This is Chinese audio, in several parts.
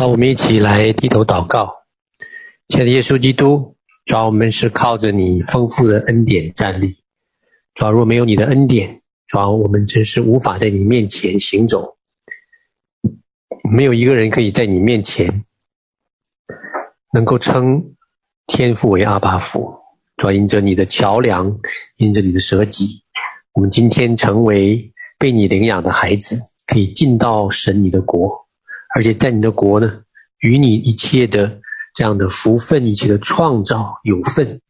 好，我们一起来低头祷告。亲爱的耶稣基督，主要，我们是靠着你丰富的恩典站立。主啊，若没有你的恩典，主要，我们真是无法在你面前行走。没有一个人可以在你面前能够称天父为阿爸父。主啊，因着你的桥梁，因着你的舍己，我们今天成为被你领养的孩子，可以进到神你的国。而且在你的国呢，与你一切的这样的福分、一切的创造有份，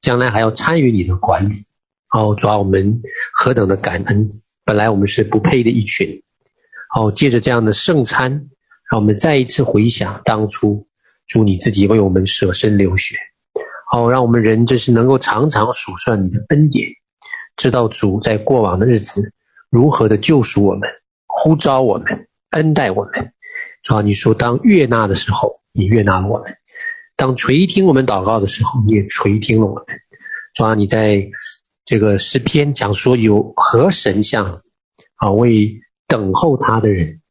将来还要参与你的管理。哦，主啊，我们何等的感恩！本来我们是不配的一群。哦，借着这样的圣餐，让我们再一次回想当初主你自己为我们舍身流血。哦，让我们人真是能够常常数算你的恩典，知道主在过往的日子如何的救赎我们、呼召我们、恩待我们。主啊，你说当悦纳的时候，你悦纳了我们；当垂听我们祷告的时候，你也垂听了我们。主啊，你在这个诗篇讲说，有何神像啊，为等候他的人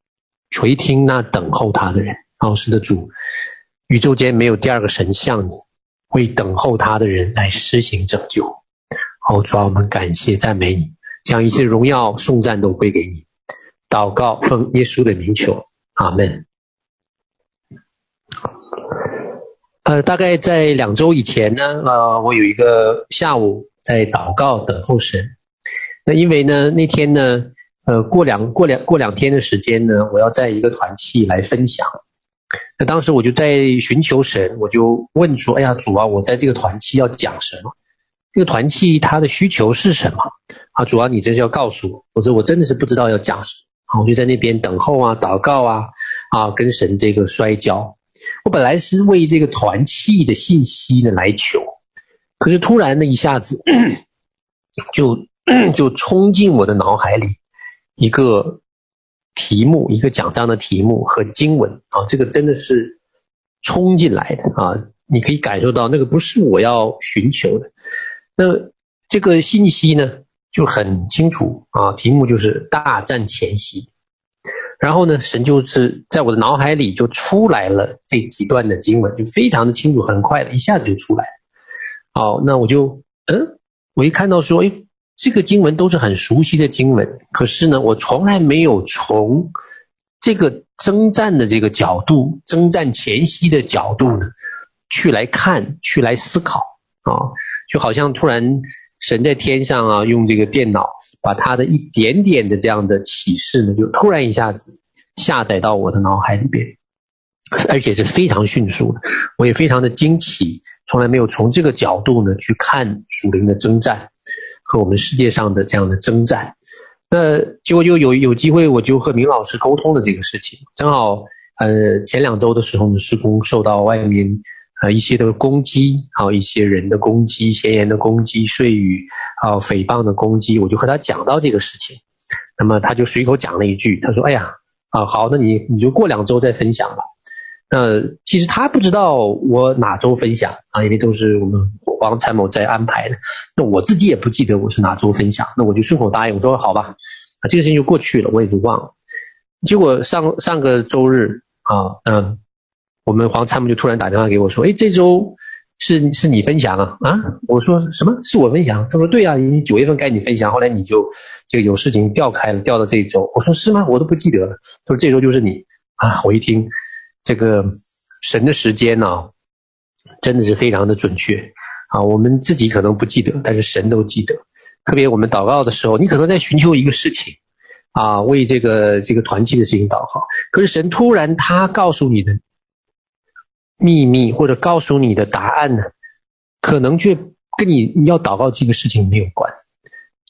垂听那等候他的人。好，是的，主，宇宙间没有第二个神像你，为等候他的人来施行拯救。好，主啊，我们感谢赞美你，将一切荣耀颂赞都归给你。祷告奉耶稣的名求。阿门。呃，大概在两周以前呢，呃，我有一个下午在祷告等候神。那因为呢，那天呢，呃，过两过两过两天的时间呢，我要在一个团契来分享。那当时我就在寻求神，我就问说：“哎呀，主啊，我在这个团契要讲什么？这个团契它的需求是什么？啊，主啊，你这是要告诉我，否则我真的是不知道要讲什么。”啊我就在那边等候啊，祷告啊，啊，跟神这个摔跤。我本来是为这个团契的信息呢来求，可是突然呢，一下子就就冲进我的脑海里一个题目，一个讲章的题目和经文啊，这个真的是冲进来的啊！你可以感受到那个不是我要寻求的。那这个信息呢？就很清楚啊，题目就是大战前夕。然后呢，神就是在我的脑海里就出来了这几段的经文，就非常的清楚，很快的一下子就出来。好，那我就嗯，我一看到说，诶，这个经文都是很熟悉的经文，可是呢，我从来没有从这个征战的这个角度，征战前夕的角度呢，去来看，去来思考啊，就好像突然。神在天上啊，用这个电脑把他的一点点的这样的启示呢，就突然一下子下载到我的脑海里边，而且是非常迅速的，我也非常的惊奇，从来没有从这个角度呢去看属灵的征战和我们世界上的这样的征战。那结果就有有机会，我就和明老师沟通了这个事情，正好呃前两周的时候呢，施工受到外面。呃，一些的攻击，还有一些人的攻击，闲言的攻击，税语，还有诽谤的攻击，我就和他讲到这个事情，那么他就随口讲了一句，他说：“哎呀，啊好，那你你就过两周再分享吧。”那其实他不知道我哪周分享啊，因为都是我们黄参谋在安排的。那我自己也不记得我是哪周分享，那我就顺口答应，我说好吧，啊这个事情就过去了，我也就忘了。结果上上个周日啊，嗯。我们黄参谋就突然打电话给我说：“哎，这周是是你分享啊？”啊，我说什么？是我分享？他说：“对啊，你九月份该你分享，后来你就这个有事情调开了，调到这一周。”我说：“是吗？我都不记得了。”他说：“这周就是你啊！”我一听，这个神的时间呢、真的是非常的准确啊。我们自己可能不记得，但是神都记得。特别我们祷告的时候，你可能在寻求一个事情啊，为这个这个团契的事情祷告，可是神突然他告诉你的。秘密或者告诉你的答案呢，可能却跟你你要祷告这个事情没有关，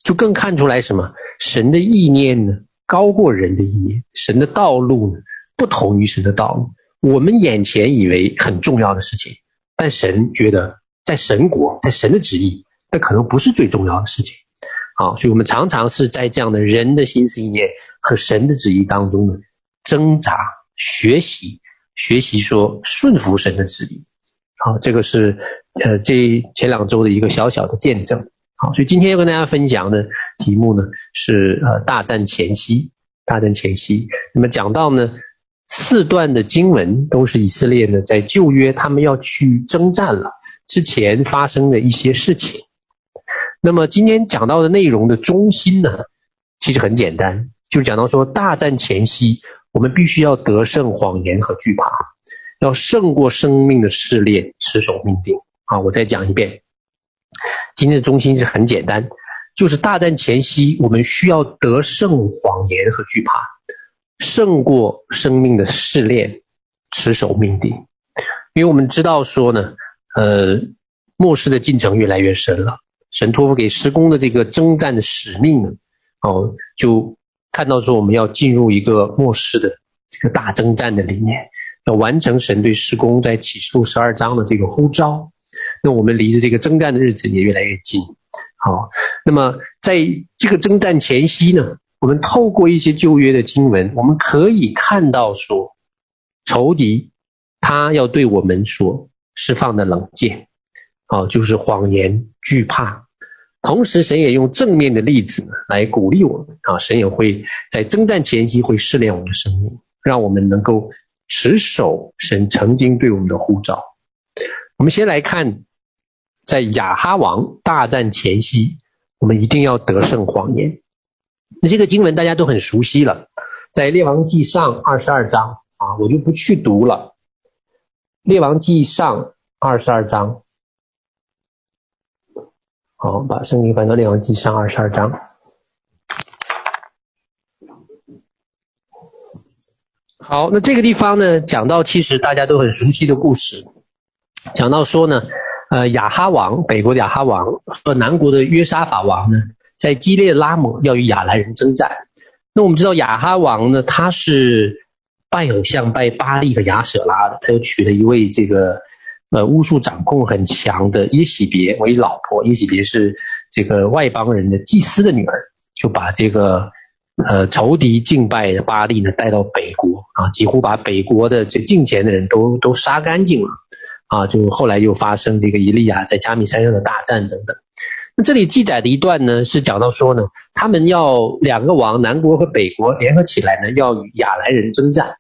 就更看出来什么？神的意念呢，高过人的意念，神的道路呢，不同于神的道路。我们眼前以为很重要的事情，但神觉得在神国，在神的旨意，那可能不是最重要的事情。好，所以我们常常是在这样的人的心思意念和神的旨意当中呢，挣扎学习。学习说顺服神的旨意，好，这个是呃这前两周的一个小小的见证，好，所以今天要跟大家分享的题目呢是呃大战前夕，大战前夕。那么讲到呢四段的经文都是以色列呢在旧约他们要去征战了之前发生的一些事情。那么今天讲到的内容的中心呢，其实很简单，就是讲到说大战前夕，我们必须要得胜谎言和惧怕，要胜过生命的试炼，持守命定。啊，我再讲一遍，今天的中心是很简单。就是大战前夕，我们需要得胜谎言和惧怕，胜过生命的试炼，持守命定。因为我们知道说呢，呃，末世的进程越来越深了，神托付给事工的这个征战的使命呢，哦，就看到说我们要进入一个末世的这个大征战的里面，要完成神对施工在启示录十二章的这个呼召，那我们离着这个征战的日子也越来越近。好，那么在这个征战前夕呢，我们透过一些旧约的经文，我们可以看到说，仇敌他要对我们所释放的冷箭，啊，就是谎言、惧怕。同时，神也用正面的例子来鼓励我们啊，神也会在征战前夕会试炼我们的生命，让我们能够持守神曾经对我们的呼召。我们先来看。在亚哈王大战前夕，我们一定要得胜谎言。那这个经文大家都很熟悉了，在列王记上二十二章啊，我就不去读了。列王记上二十二章，好，把圣经翻到列王记上二十二章。好，那这个地方呢，讲到其实大家都很熟悉的故事，讲到说呢。呃，亚哈王，北国的亚哈王和南国的约沙法王呢，在基列拉姆要与亚兰人征战。那我们知道亚哈王呢，他是拜偶像、拜巴力和亚舍拉的，他又娶了一位这个呃巫术掌控很强的耶洗别为老婆。耶洗别是这个外邦人的祭司的女儿，就把这个呃仇敌敬拜的巴力呢带到北国啊，几乎把北国的这敬虔的人都都杀干净了。啊，就后来又发生这个以利亚在加密山上的大战等等。那这里记载的一段呢，是讲到说呢，他们要两个王，南国和北国联合起来呢，要与亚兰人征战。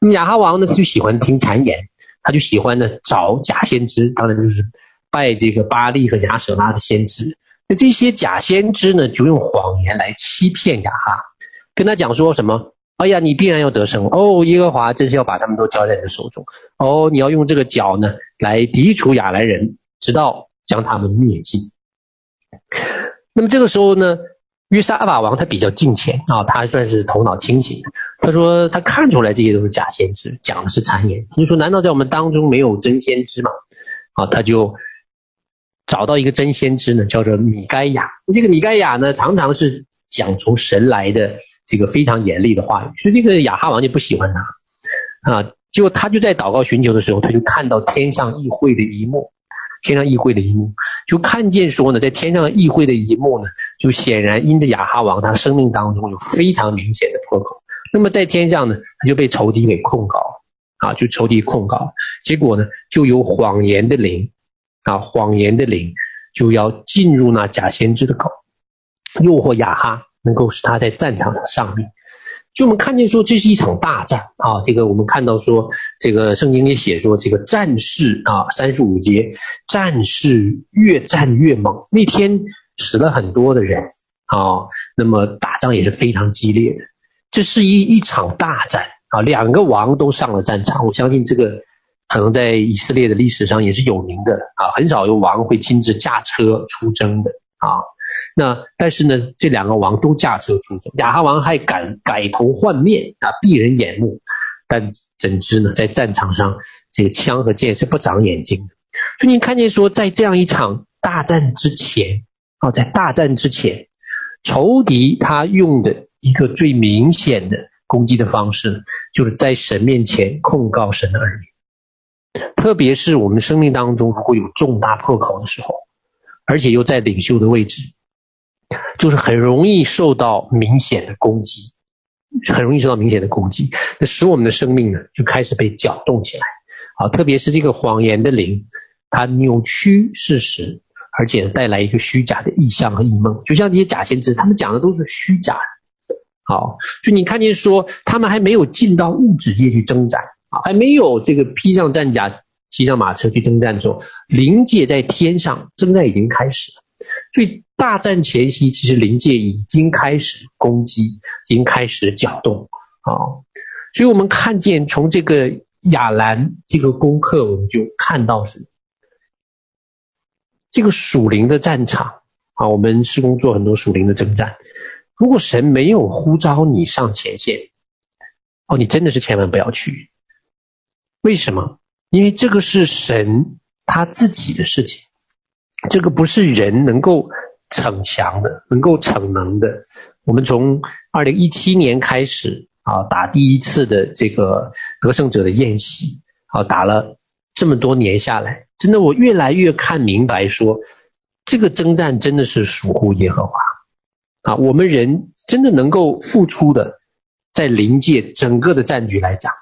那么亚哈王呢，就喜欢听谗言，他就喜欢呢找假先知，当然就是拜这个巴力和亚舍拉的先知。那这些假先知呢，就用谎言来欺骗亚哈，跟他讲说什么？哎呀，你必然要得胜哦！耶和华真是要把他们都交在你的手中哦！你要用这个脚呢来涤除亚兰人，直到将他们灭尽。那么这个时候呢，约沙法王他比较敬虔啊，他算是头脑清醒。他说他看出来这些都是假先知，讲的是谗言。他就说，难道在我们当中没有真先知吗？啊，他就找到一个真先知呢，叫做米该亚。这个米该亚呢，常常是讲从神来的。这个非常严厉的话语，所以这个亚哈王就不喜欢他啊。结果他就在祷告寻求的时候，他就看到天上议会的一幕，天上议会的一幕，就看见说呢，在天上议会的一幕呢，就显然因着亚哈王他生命当中有非常明显的破口。那么在天上呢，他就被仇敌给控告。啊，就仇敌控告，结果呢，就有谎言的灵。啊，谎言的灵就要进入那假先知的口，诱惑亚哈。能够使他在战场上丧命，就我们看见说，这是一场大战啊。这个我们看到说，这个圣经里写说，这个战事啊，三十五节，战事越战越猛。那天死了很多的人啊，那么打仗也是非常激烈的。这是一一场大战啊，两个王都上了战场。我相信这个可能在以色列的历史上也是有名的啊，很少有王会亲自驾车出征的啊。那但是呢，这两个王都驾车出征，亚哈王还改改头换面啊，避人眼目。但怎知呢，在战场上，这个枪和剑是不长眼睛的。所以你看见说，在这样一场大战之前啊，在大战之前，仇敌他用的一个最明显的攻击的方式，就是在神面前控告神的儿女。特别是我们生命当中如果有重大破口的时候。而且又在领袖的位置，就是很容易受到明显的攻击，很容易受到明显的攻击，那使我们的生命呢就开始被搅动起来。啊，特别是这个谎言的灵，它扭曲事实，而且带来一个虚假的意象和异梦。就像这些假先知，他们讲的都是虚假的。好，就你看见说他们还没有进到物质界去征战啊，还没有这个披上战甲、骑上马车去征战的时候，灵界在天上征战已经开始了。所以大战前夕，其实灵界已经开始攻击，已经开始搅动啊。所以我们看见从这个亚兰这个功课，我们就看到什么？这个属灵的战场啊，我们施工做很多属灵的征战。如果神没有呼召你上前线，哦，你真的是千万不要去。为什么？因为这个是神他自己的事情，这个不是人能够逞强的，能够逞能的。我们从二零一七年开始啊，打第一次的这个得胜者的宴席，啊，打了这么多年下来。真的，我越来越看明白说，这个征战真的是属乎耶和华啊！我们人真的能够付出的，在临界整个的战局来讲，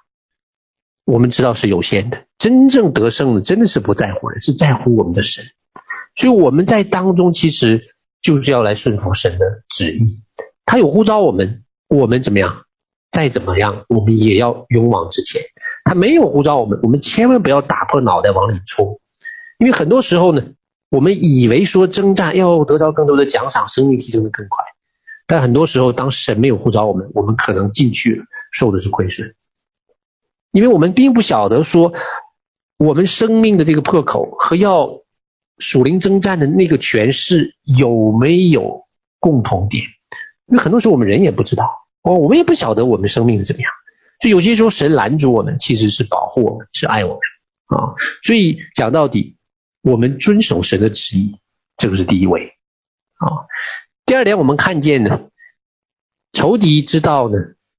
我们知道是有限的。真正得胜的，真的是不在乎人，是在乎我们的神。所以我们在当中，其实就是要来顺服神的旨意。他有呼召我们，我们怎么样？再怎么样，我们也要勇往直前。他没有呼召我们，我们千万不要打破脑袋往里冲。因为很多时候呢，我们以为说征战要得到更多的奖赏，生命提升的更快，但很多时候当神没有呼召我们，我们可能进去了，受的是亏损，因为我们并不晓得说我们生命的这个破口和要属灵征战的那个权势有没有共同点，因为很多时候我们人也不知道哦，我们也不晓得我们生命是怎么样，所以有些时候神拦住我们，其实是保护我们，是爱我们啊，所以讲到底。我们遵守神的旨意，这个是第一位啊。第二点，我们看见呢，仇敌知道呢，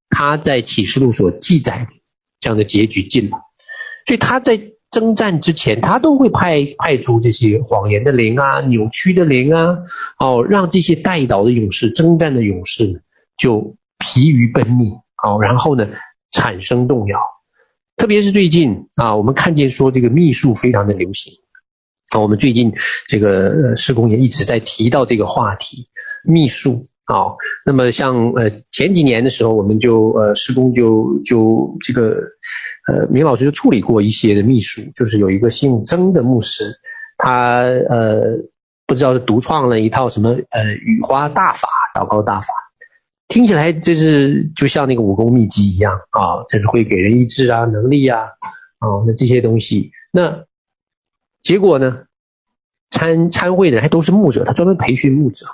他在启示录所记载的这样的结局近了，所以他在征战之前，他都会派派出这些谎言的灵啊、扭曲的灵啊，哦，让这些代祷的勇士、征战的勇士，就疲于奔命，哦，然后呢，产生动摇。特别是最近啊，我们看见说这个秘术非常的流行。啊，我们最近这个施工也一直在提到这个话题，秘术啊。那么像呃前几年的时候，我们就呃施工就就这个呃明老师就处理过一些的秘书，就是有一个姓曾的牧师，他呃不知道是独创了一套什么呃雨花大法、祷告大法，听起来就是就像那个武功秘籍一样啊，这是会给人医治啊、能力啊啊那这些东西那。结果呢，参参会的人还都是牧者，他专门培训牧者。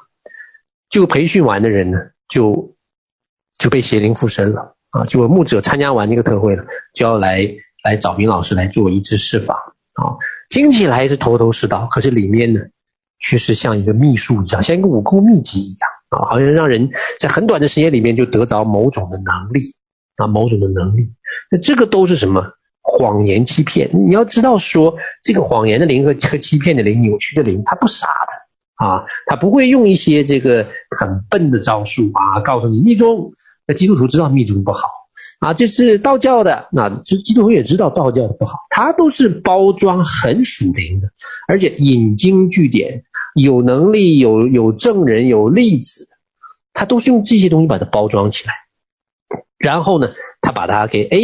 就培训完的人呢，就就被邪灵附身了啊！结果牧者参加完那个特会了，就要来来找明老师来做一次释法啊！听起来是头头是道，可是里面呢，却是像一个秘术一样，像一个武功秘籍一样啊！好像让人在很短的时间里面就得着某种的能力啊，某种的能力。那这个都是什么？谎言欺骗，你要知道说，这个谎言的灵和和欺骗的灵、扭曲的灵，他不傻的啊，他不会用一些这个很笨的招数啊，告诉你密宗。那基督徒知道密宗不好啊，这是道教的，那这基督徒也知道道教的不好，他都是包装很属灵的，而且引经据典，有能力、有有证人、有例子，他都是用这些东西把它包装起来，然后呢，他把它给哎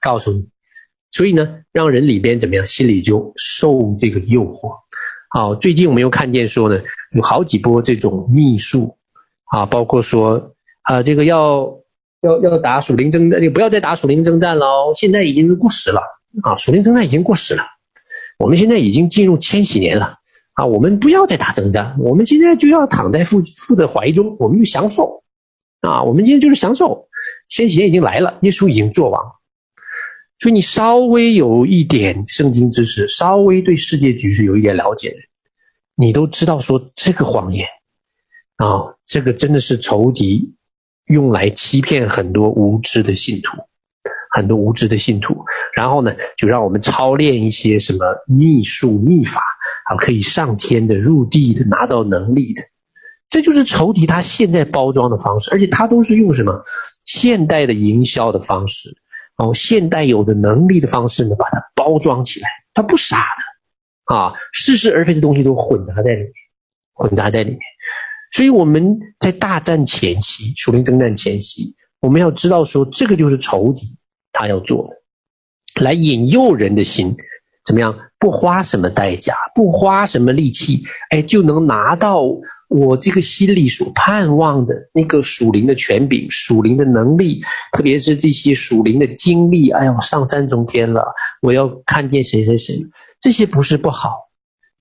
告诉你。所以呢，让人里边怎么样，心里就受这个诱惑。好，最近我们又看见说呢，有好几波这种秘术啊，包括说啊，这个要要要打属灵征战，你不要再打属灵征战了，现在已经是过时了啊，属灵征战已经过时了，我们现在已经进入千禧年了啊，我们不要再打征战，我们现在就要躺在父父的怀中，我们就享受啊，我们今天就是享受，千禧年已经来了，耶稣已经作王。所以你稍微有一点圣经知识，稍微对世界局势有一点了解，你都知道说这个谎言啊，这个真的是仇敌用来欺骗很多无知的信徒，很多无知的信徒，然后呢，就让我们操练一些什么秘术秘法啊，可以上天的、入地的、拿到能力的，这就是仇敌他现在包装的方式，而且他都是用什么现代的营销的方式。哦，现代有的能力的方式呢，把它包装起来，他不傻的啊，似是而非的东西都混杂在里面，混杂在里面。所以我们在大战前夕，属灵征战前夕，我们要知道说，这个就是仇敌他要做的，来引诱人的心，怎么样？不花什么代价，不花什么力气，哎，就能拿到我这个心里所盼望的那个属灵的权柄、属灵的能力，特别是这些属灵的经历。哎呦，上三重天了，我要看见谁谁谁，这些不是不好，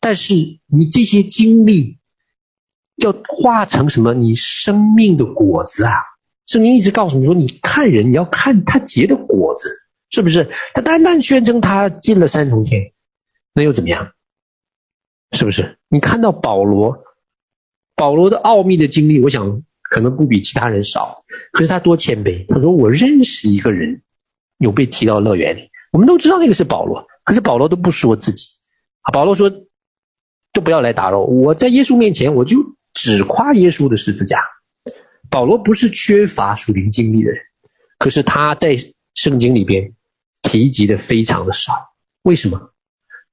但是你这些经历。要化成什么？你生命的果子啊！圣经一直告诉你说，你看人，你要看他结的果子，是不是？他单单宣称他进了三重天，那又怎么样？是不是？你看到保罗，保罗的奥秘的经历，我想可能不比其他人少。可是他多谦卑，他说：“我认识一个人，有被提到乐园里。”我们都知道那个是保罗，可是保罗都不说自己。保罗说：“都不要来打扰，我在耶稣面前，我就。”只夸耶稣的十字架。保罗不是缺乏属灵经历的人，可是他在圣经里边提及的非常的少。为什么？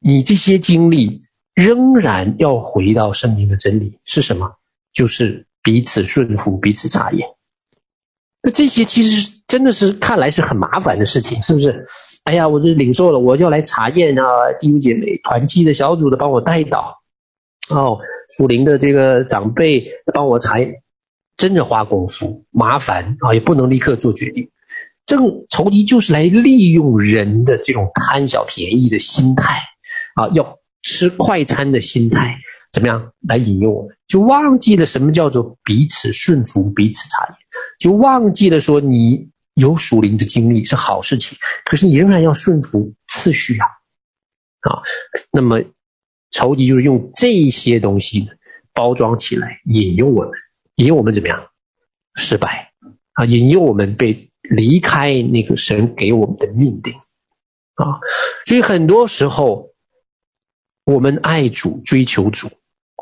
你这些经历仍然要回到圣经的真理是什么？就是彼此顺服，彼此查验。那这些其实真的是看来是很麻烦的事情，是不是？哎呀，我这领受了，我要来查验啊！弟兄姐妹，团契的小组的帮我带导。哦，属灵的这个长辈帮我查，真的花功夫，麻烦啊，也不能立刻做决定。正仇敌就是来利用人的这种贪小便宜的心态啊，要吃快餐的心态，怎么样来引诱我们？就忘记了什么叫做彼此顺服、彼此查验，就忘记了说你有属灵的经历是好事情，可是你仍然要顺服次序啊啊，那么。仇敌就是用这些东西，包装起来，引诱我们，引诱我们怎么样？失败啊！引诱我们被离开那个神给我们的命令啊！所以很多时候，我们爱主、追求主，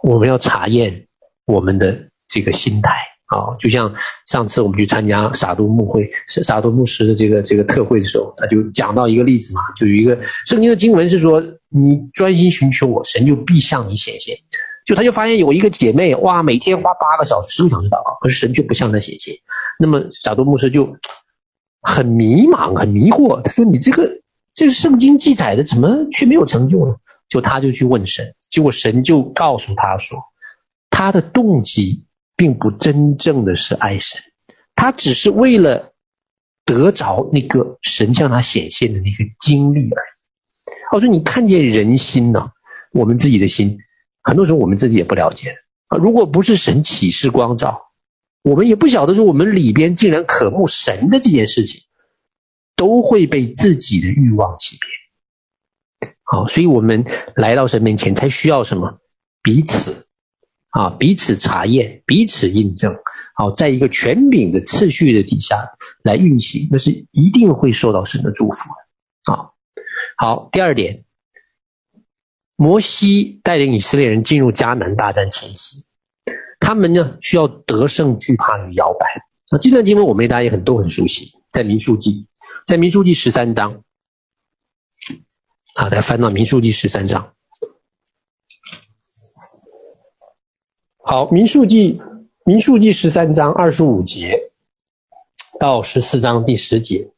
我们要查验我们的这个心态。啊，就像上次我们去参加撒都牧会，撒都牧师的这个这个特会的时候，他就讲到一个例子嘛，就有一个圣经的经文是说，你专心寻求我，神就必向你显现。就他就发现有一个姐妹，哇，每天花八个小时、十个小时祷告，可是神却不向她显现。那么撒都牧师就很迷茫、很迷惑，他说：“你这个这个圣经记载的，怎么却没有成就呢？”就他就去问神，结果神就告诉他说，他的动机。并不真正的是爱神，他只是为了得着那个神向他显现的那个经历而已。我说你看见人心呢？我们自己的心，很多时候我们自己也不了解啊。如果不是神启示光照，我们也不晓得说我们里边竟然渴慕神的这件事情，都会被自己的欲望欺骗。好，所以我们来到神面前，才需要什么？彼此。啊，彼此查验，彼此印证，好，在一个权柄的次序的底下来运行，那是一定会受到神的祝福的。啊，好，第二点，摩西带领以色列人进入迦南大战前夕，他们呢需要得胜惧怕与摇摆。那这段经文我们大家也很都很熟悉，在民数记，在民数记十三章，好，来翻到民数记十三章。好，民数记，民数记十三章二十五节到十四章第十节。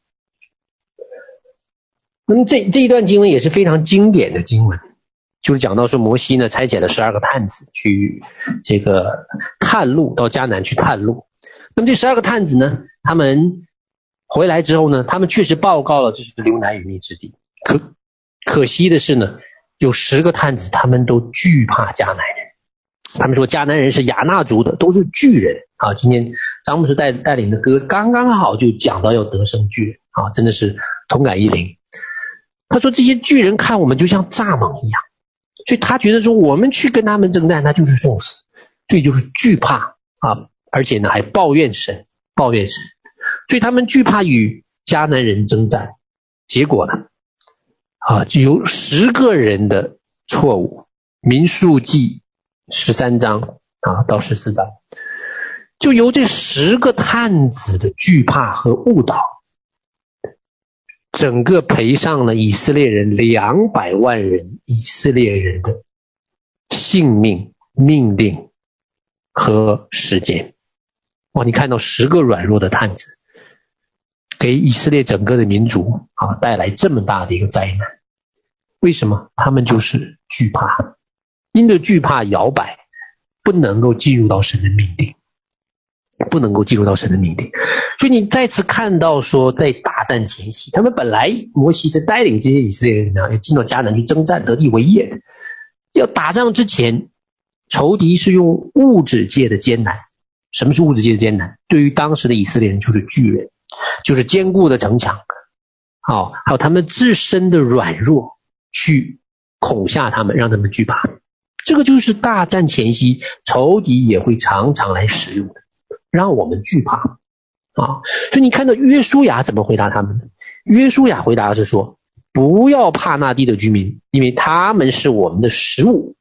那么这这一段经文也是非常经典的经文，就是讲到说摩西呢差遣了十二个探子去这个探路，到迦南去探路。那么这十二个探子呢，他们回来之后呢，他们确实报告了这是流奶与蜜之地。可可惜的是呢，有十个探子他们都惧怕迦南人。他们说迦南人是亚衲族的，都是巨人啊！今天张牧师带带领的歌刚刚好就讲到要得胜巨人啊，真的是同感一灵。他说这些巨人看我们就像蚱蜢一样，所以他觉得说我们去跟他们征战，那就是送死，所以就是惧怕啊，而且呢还抱怨神，抱怨神，所以他们惧怕与迦南人征战。结果呢啊，就有十个人的错误，民数记。十三章啊到十四章，就由这十个探子的惧怕和误导，整个赔上了以色列人两百万人以色列人的性命命令和时间。哇，你看到十个软弱的探子，给以色列整个的民族啊带来这么大的一个灾难。为什么？他们就是惧怕，因着惧怕摇摆，不能够进入到神的命令，不能够进入到神的命定。所以你再次看到说，在大战前夕，他们本来摩西是带领这些以色列人呢，要进到迦南去征战，得地为业的。要打仗之前，仇敌是用物质界的艰难。什么是物质界的艰难？对于当时的以色列人，就是巨人，就是坚固的城墙，好，还有他们自身的软弱，去恐吓他们，让他们惧怕。这个就是大战前夕，仇敌也会常常来使用的，让我们惧怕啊。所以你看到约书亚怎么回答他们呢？约书亚回答是说：“不要怕那地的居民，因为他们是我们的食物，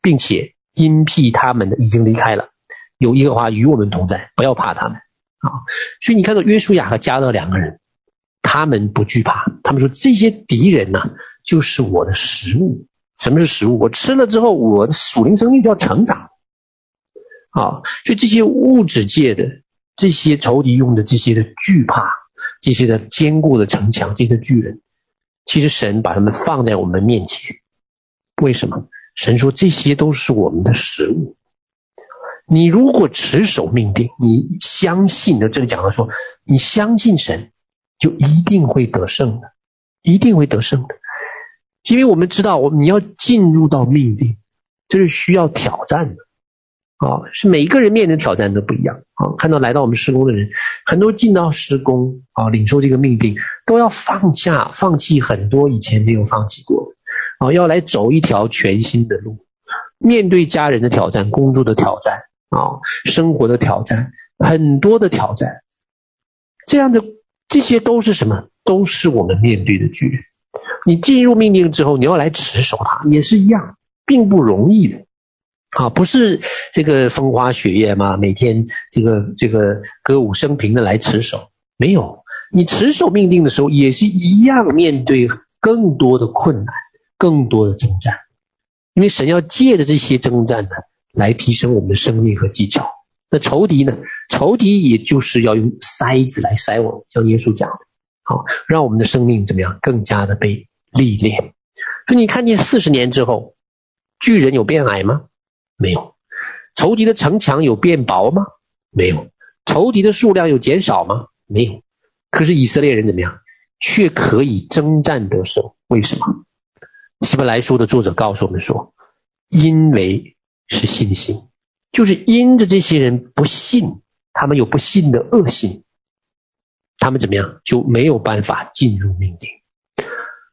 并且因避他们的已经离开了。”有耶和华与我们同在，不要怕他们啊！所以你看到约书亚和加勒两个人，他们不惧怕，他们说这些敌人呐、啊，就是我的食物。什么是食物？我吃了之后，我的属灵生命就要成长啊！所以这些物质界的这些仇敌用的这些的惧怕，这些的坚固的城墙，这些巨人，其实神把他们放在我们面前，为什么？神说这些都是我们的食物。你如果持守命定，你相信的，这个讲的说，你相信神，就一定会得胜的，一定会得胜的。因为我们知道，我们你要进入到命定，这是需要挑战的啊，是每一个人面临的挑战都不一样啊。看到来到我们施工的人，很多进到施工啊，领受这个命令，都要放下、放弃很多以前没有放弃过啊，要来走一条全新的路，面对家人的挑战、工作的挑战。啊，生活的挑战，很多的挑战，这样的这些都是什么？都是我们面对的巨人。你进入命令之后，你要来持守它，也是一样，并不容易的。啊，不是这个风花雪月吗？每天这个这个歌舞升平的来持守，没有。你持守命定的时候，也是一样面对更多的困难，更多的征战，因为神要借着这些征战呢。来提升我们的生命和技巧。那仇敌呢？仇敌也就是要用筛子来筛我们，像耶稣讲的，好，让我们的生命怎么样？更加的被历练。所以你看见四十年之后，巨人有变矮吗？没有。仇敌的城墙有变薄吗？没有。仇敌的数量有减少吗？没有。可是以色列人怎么样？却可以征战得胜。为什么？希伯来书的作者告诉我们说，因为。是信心，就是因着这些人不信，他们有不信的恶性，他们怎么样就没有办法进入命定。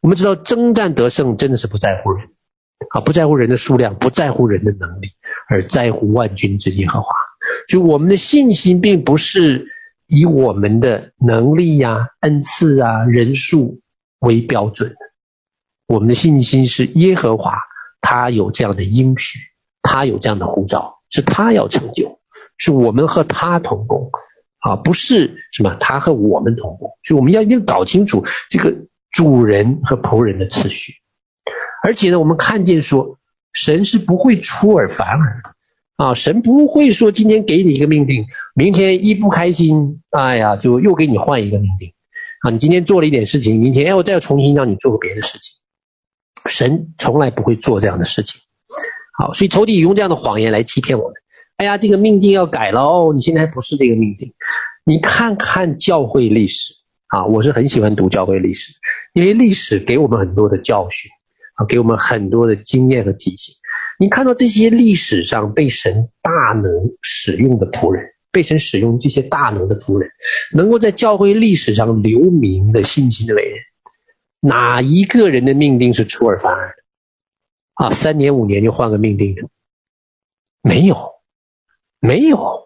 我们知道征战得胜真的是不在乎人啊，不在乎人的数量，不在乎人的能力，而在乎万军之耶和华。就我们的信心并不是以我们的能力呀、恩赐啊、人数为标准的，我们的信心是耶和华，他有这样的应许。他有这样的呼召，是他要成就，是我们和他同工啊，不是什么他和我们同工，所以我们要一定搞清楚这个主人和仆人的次序。而且呢，我们看见说，神是不会出尔反尔啊，神不会说今天给你一个命定，明天一不开心，哎呀，就又给你换一个命定啊。你今天做了一点事情，明天哎，我再要重新让你做个别的事情。神从来不会做这样的事情。好，所以仇敌用这样的谎言来欺骗我们。哎呀，这个命定要改了哦，你现在还不是这个命定。你看看教会历史啊，我是很喜欢读教会历史，因为历史给我们很多的教训给我们很多的经验和提醒。你看到这些历史上被神大能使用的仆人，被神使用这些大能的仆人，能够在教会历史上留名的信心的伟人，哪一个人的命定是出尔反尔的？啊，三年五年就换个命定的，没有，没有。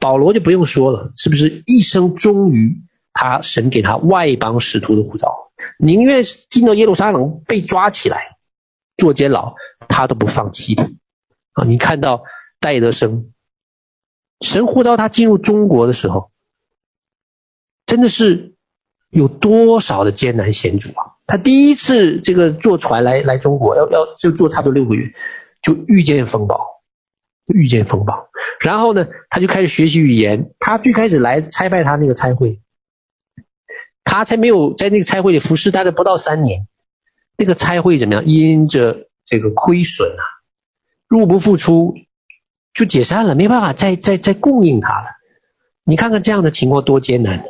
保罗就不用说了，是不是一生忠于他神给他外邦使徒的护照，宁愿进到耶路撒冷被抓起来做监牢，他都不放弃的。啊，你看到戴德生，神呼召他进入中国的时候，真的是有多少的艰难险阻啊！他第一次这个坐船来来中国，要要就坐差不多六个月，就遇见风暴，遇见风暴。然后呢，他就开始学习语言。他最开始来差派他那个差会，他才没有在那个差会里服侍，大概不到三年，那个差会怎么样？因着这个亏损啊，入不敷出，就解散了，没办法再再再供应他了。你看看这样的情况多艰难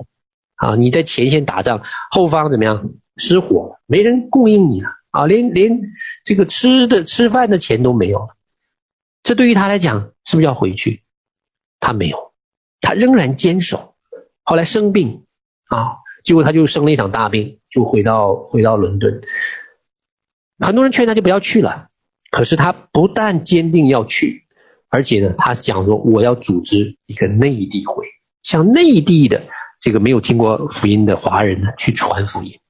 啊！你在前线打仗，后方怎么样？失火了，没人供应你了啊！连连这个吃的吃饭的钱都没有了。这对于他来讲，是不是要回去？他没有，他仍然坚守。后来生病啊，结果他就生了一场大病，就回到回到伦敦。很多人劝他就不要去了，可是他不但坚定要去，而且呢，他讲说我要组织一个内地会，向内地的这个没有听过福音的华人呢去传福音。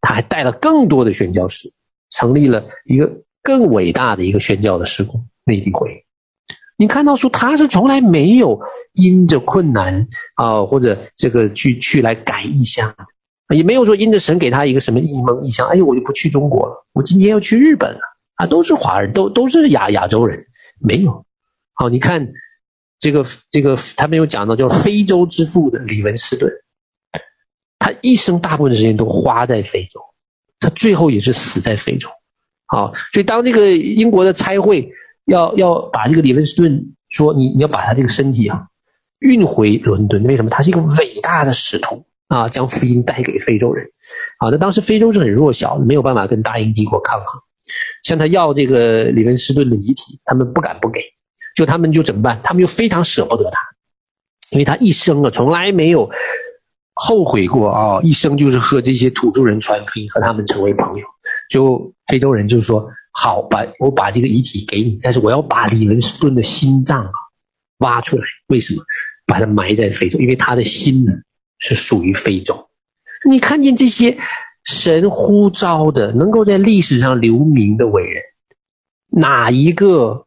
他还带了更多的宣教士，成立了一个更伟大的一个宣教的施工——内地会。你看到说他是从来没有因着困难啊，或者这个去去来改异乡，也没有说因着神给他一个什么异梦异象，哎呦，我就不去中国了，我今天要去日本了啊，都是华人，都都是亚亚洲人，没有。好，你看这个这个他没有讲到叫非洲之父的李文斯顿。他一生大部分时间都花在非洲，他最后也是死在非洲。好，所以当这个英国的差会要要把这个李文斯顿说，你你要把他这个身体啊运回伦敦，为什么？他是一个伟大的使徒啊，将福音带给非洲人。好，那当时非洲是很弱小，没有办法跟大英帝国抗衡。向他要这个李文斯顿的遗体，他们不敢不给，就他们就怎么办？他们就非常舍不得他，因为他一生啊从来没有。后悔过啊，一生就是和这些土著人传福音，和他们成为朋友。就非洲人就说：“好，把我把这个遗体给你，但是我要把李文斯顿的心脏啊挖出来。为什么？把它埋在非洲，因为他的心呢是属于非洲。你看见这些神呼召的，能够在历史上留名的伟人，哪一个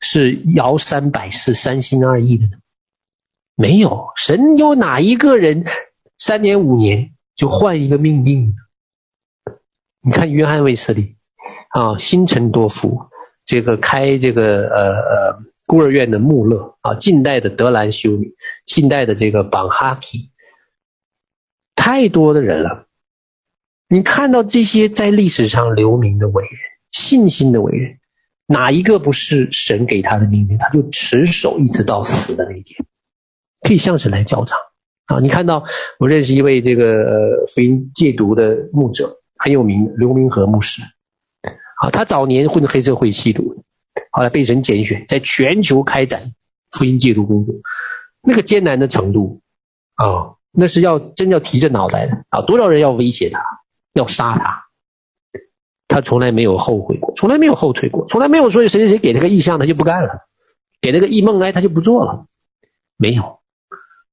是摇三摆四、三心二意的呢？没有，神有哪一个人？”三年五年就换一个命定，你看约翰卫斯理啊，辛陈多夫，这个开这个呃呃孤儿院的穆勒啊，近代的德兰修女，近代的这个绑哈基，太多的人了。你看到这些在历史上留名的伟人，信心的伟人，哪一个不是神给他的命令？他就持守一直到死的那一天，可以向神来交账。啊，你看到我认识一位这个呃福音戒毒的牧者，很有名，刘明和牧师。啊，他早年混黑社会吸毒，后来被神拣选，在全球开展福音戒毒工作，那个艰难的程度啊，那是要真要提着脑袋的啊，多少人要威胁他，要杀他，他从来没有后悔过，从来没有后退过，从来没有说谁谁谁给他个意向他就不干了，给那个异梦来他就不做了，没有。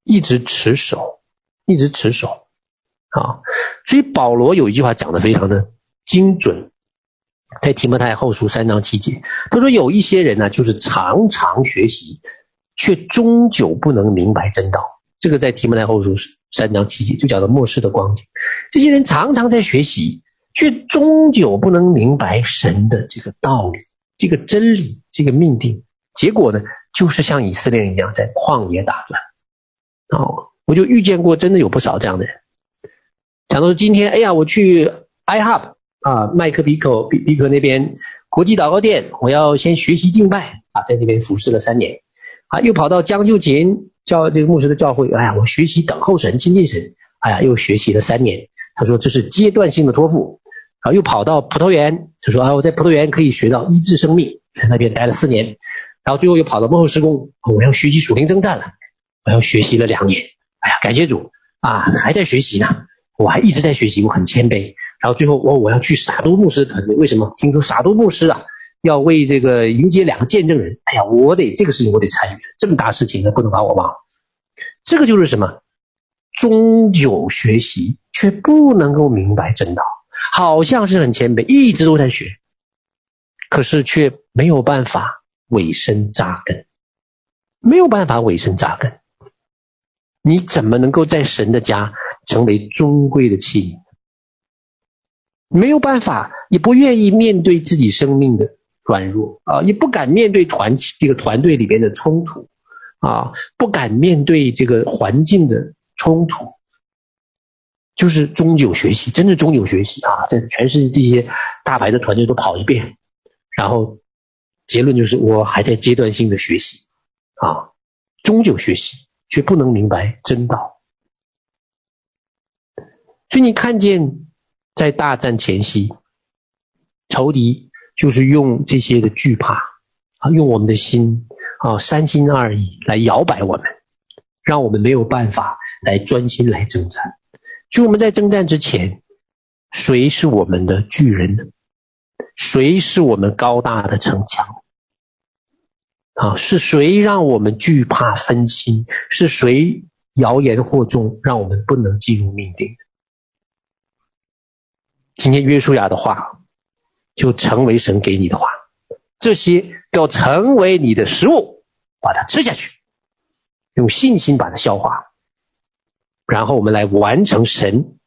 一直持守，一直持守，啊，所以保罗有一句话讲的非常的精准，在提摩太后书三章七节，他说有一些人呢，就是常常学习，却终究不能明白真道。这个在提摩太后书三章七节就讲到末世的光景，这些人常常在学习，却终究不能明白神的这个道理、这个真理、这个命定，结果呢，就是像以色列人一样在旷野打转。哦，我就遇见过，真的有不少这样的人。讲到今天，哎呀，我去 iHub 啊，麦克比克比比克那边国际祷告殿，我要先学习敬拜啊，在那边服侍了三年啊，又跑到江秀琴教这个牧师的教会，哎呀，我学习等候神、亲近神，哎呀，又学习了三年。他说这是阶段性的托付啊，又跑到葡萄园，他说啊，我在葡萄园可以学到医治生命，在那边待了四年，然后最后又跑到幕后施工，我要学习属灵征战了。我要学习了两年，哎呀，感谢主啊，还在学习呢，我还一直在学习，我很谦卑。然后最后我我要去撒都牧师团队，为什么？听说撒都牧师啊要为这个迎接两个见证人，哎呀，我得这个事情我得参与，这么大事情不能把我忘了。这个就是什么？终究学习却不能够明白真道，好像是很谦卑，一直都在学，可是却没有办法委身扎根，没有办法委身扎根。你怎么能够在神的家成为尊贵的器皿？没有办法，也不愿意面对自己生命的软弱啊，也不敢面对团这个团队里边的冲突啊，不敢面对这个环境的冲突，就是终究学习，真的终究学习啊，在全世界这些大牌的团队都跑一遍，然后结论就是我还在阶段性的学习啊，终究学习却不能明白真道，所以你看见在大战前夕，仇敌。就是用这些的惧怕啊，用我们的心啊，三心二意来摇摆我们，让我们没有办法来专心来征战。所以我们在征战之前，谁是我们的巨人呢？谁是我们高大的城墙？啊，是谁让我们惧怕分心？是谁谣言惑众，让我们不能进入命定？今天约书亚的话。就成为神给你的话，这些要成为你的食物，把它吃下去，用信心把它消化，然后我们来完成神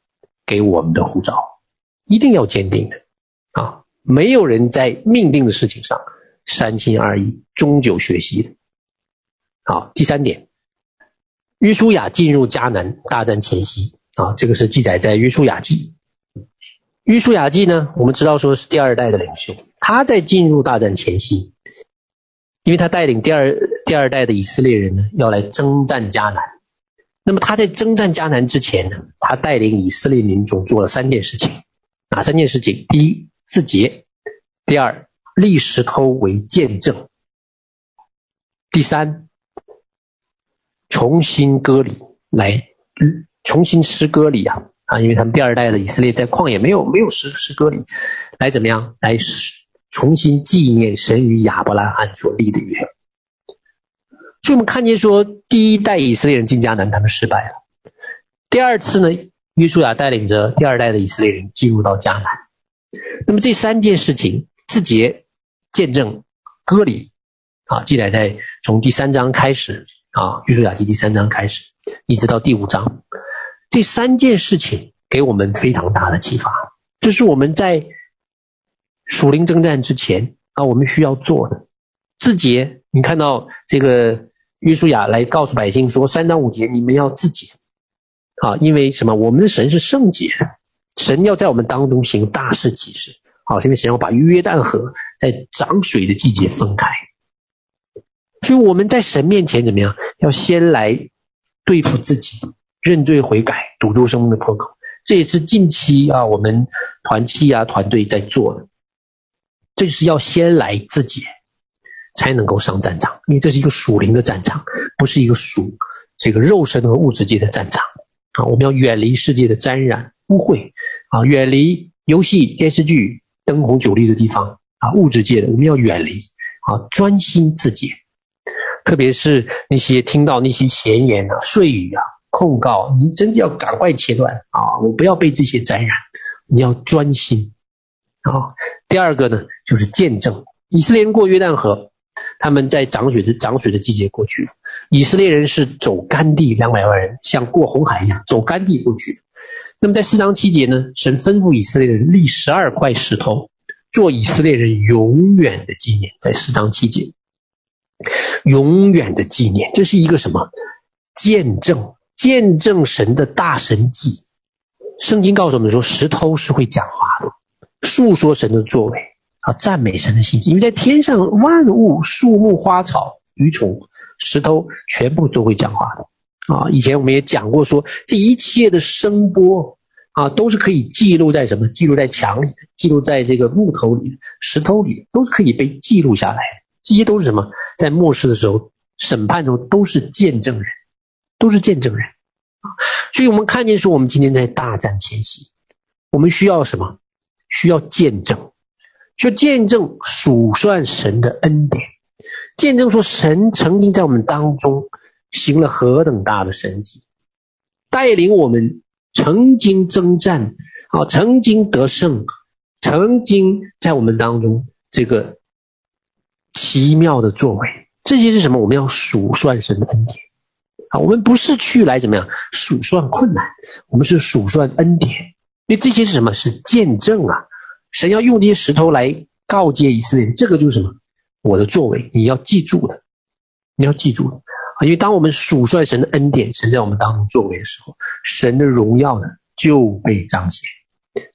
给我们的呼召，一定要坚定的啊！没有人在命定的事情上三心二意、终究学习的。好，第三点，约书亚进入迦南大战前夕啊，这个是记载在约书亚记。约书亚记呢，我们知道说是第二代的领袖，他在进入大战前夕，因为他带领第二第二代的以色列人呢，要来征战迦南。那么他在征战迦南之前呢，他带领以色列民众做了三件事情，哪三件事情？第一，自洁；第二，立石头为见证；第三，重新割礼，来重新吃割礼啊。啊，因为他们第二代的以色列在旷野没有没有实施割礼，来怎么样？来重新纪念神与亚伯拉罕所立的约。所以我们看见说，第一代以色列人进迦南，他们失败了。第二次呢，约书亚带领着第二代的以色列人进入到迦南。那么这三件事情，字节、见证、割礼，啊，记载在从第三章开始啊，约书亚记第三章开始，一直到第五章。这三件事情给我们非常大的启发，这是我们在属灵征战之前啊，我们需要做的。自洁，你看到这个约书亚来告诉百姓说，三到五节你们要自洁啊，因为什么？我们的神是圣洁，神要在我们当中行大事奇事。好，现在神要把约旦河在涨水的季节分开，所以我们在神面前怎么样？要先来对付自己。认罪悔改，堵住生命的破口，这也是近期啊我们团契啊团队在做的。这是要先来自洁，才能够上战场，因为这是一个属灵的战场，不是一个属这个肉身和物质界的战场啊。我们要远离世界的沾染污秽啊，远离游戏、电视剧、灯红酒绿的地方啊，物质界的我们要远离啊，专心自洁。特别是那些听到那些闲言啊、碎语啊。控告你，真的要赶快切断啊！我不要被这些沾染，你要专心啊。第二个呢，就是见证。以色列人过约旦河，他们在涨水的涨水的季节过去。以色列人是走干地，两百万人像过红海一样走干地过去。那么在四章七节呢，神吩咐以色列人立十二块石头，做以色列人永远的纪念。在四章七节，永远的纪念，这是一个什么见证？见证神的大神迹，圣经告诉我们说，石头是会讲话的，述说神的作为啊，赞美神的信息。因为在天上万物、树木、花草、鱼虫、石头，全部都会讲话的啊。以前我们也讲过说，这一切的声波啊，都是可以记录在什么？记录在墙里，记录在这个木头里、石头里，都是可以被记录下来。这些都是什么？在末世的时候，审判中都是见证人。都是见证人啊，所以我们看见说，我们今天在大战前夕，我们需要什么？需要见证，需要见证数算神的恩典，见证说神曾经在我们当中行了何等大的神迹，带领我们曾经征战啊，曾经得胜，曾经在我们当中这个奇妙的作为，这些是什么？我们要数算神的恩典。啊，我们不是去来怎么样数算困难，我们是数算恩典。因为这些是什么？是见证啊！神要用这些石头来告诫以色列，这个就是什么？我的作为，你要记住的，你要记住的啊！因为当我们数算神的恩典，神在我们当中作为的时候，神的荣耀呢就被彰显。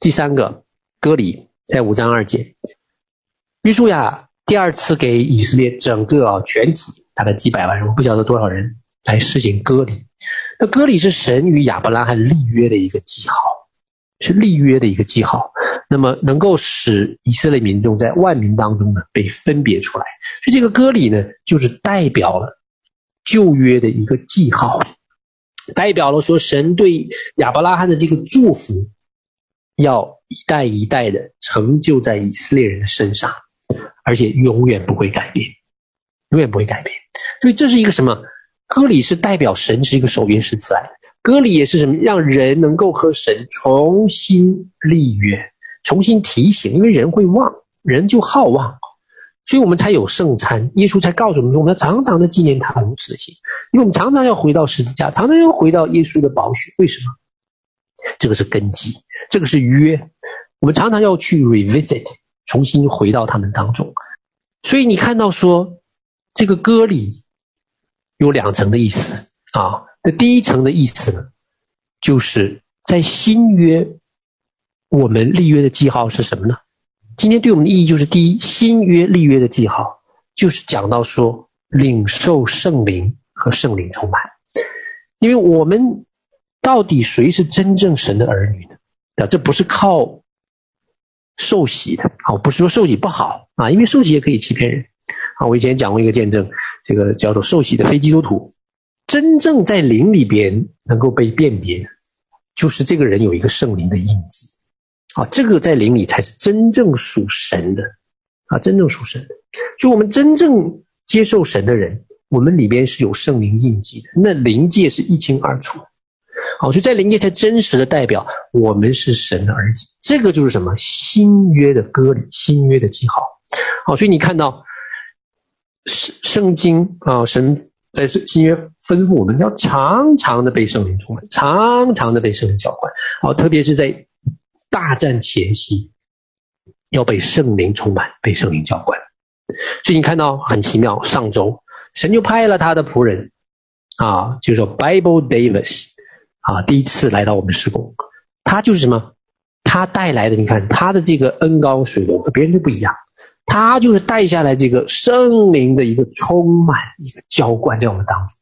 第三个，歌礼在五章二节，约书亚第二次给以色列整个啊全体大概几百万人，我不晓得多少人来实行割礼。那割礼是神与亚伯拉罕立约的一个记号，是立约的一个记号。那么能够使以色列民众在万民当中呢被分别出来，所以这个割礼呢就是代表了旧约的一个记号，代表了说神对亚伯拉罕的这个祝福要一代一代的成就在以色列人的身上，而且永远不会改变，永远不会改变。所以这是一个什么？歌礼是代表神是一个守约是慈爱，歌礼也是什么？让人能够和神重新立约。重新提醒，因为人会忘，人就好忘，所以我们才有圣餐。耶稣才告诉我们说，我们要常常的纪念他如此行，因为我们常常要回到十字架，常常要回到耶稣的宝血。为什么？这个是根基，这个是约。我们常常要去 revisit，重新回到他们当中。所以你看到说，这个歌礼有两层的意思啊。那第一层的意思呢，就是在新约。我们立约的记号是什么呢？今天对我们的意义就是：第一，新约立约的记号就是讲到说领受圣灵和圣灵充满。因为我们到底谁是真正神的儿女呢？啊，这不是靠受洗的啊，不是说受洗不好啊，因为受洗也可以欺骗人啊。我以前讲过一个见证，这个叫做受洗的非基督徒，真正在灵里边能够被辨别的，就是这个人有一个圣灵的印记。啊，这个在灵里才是真正属神的，啊，真正属神的。就我们真正接受神的人，我们里边是有圣灵印记的，那灵界是一清二楚。好，所以在灵界才真实的代表我们是神的儿子。这个就是什么？新约的歌礼，新约的记号。好，所以你看到圣圣经啊，神在新约吩咐我们要常常的被圣灵充满，常常的被圣灵浇灌。好，特别是在大战前夕，要被圣灵充满，被圣灵浇灌。所以你看到很奇妙，上周神就派了他的仆人啊，就是说 Bible Davis 啊，第一次来到我们施工，他就是什么？他带来的，你看他的这个恩高水流和别人就不一样，他就是带下来这个圣灵的一个充满，一个浇灌在我们当中。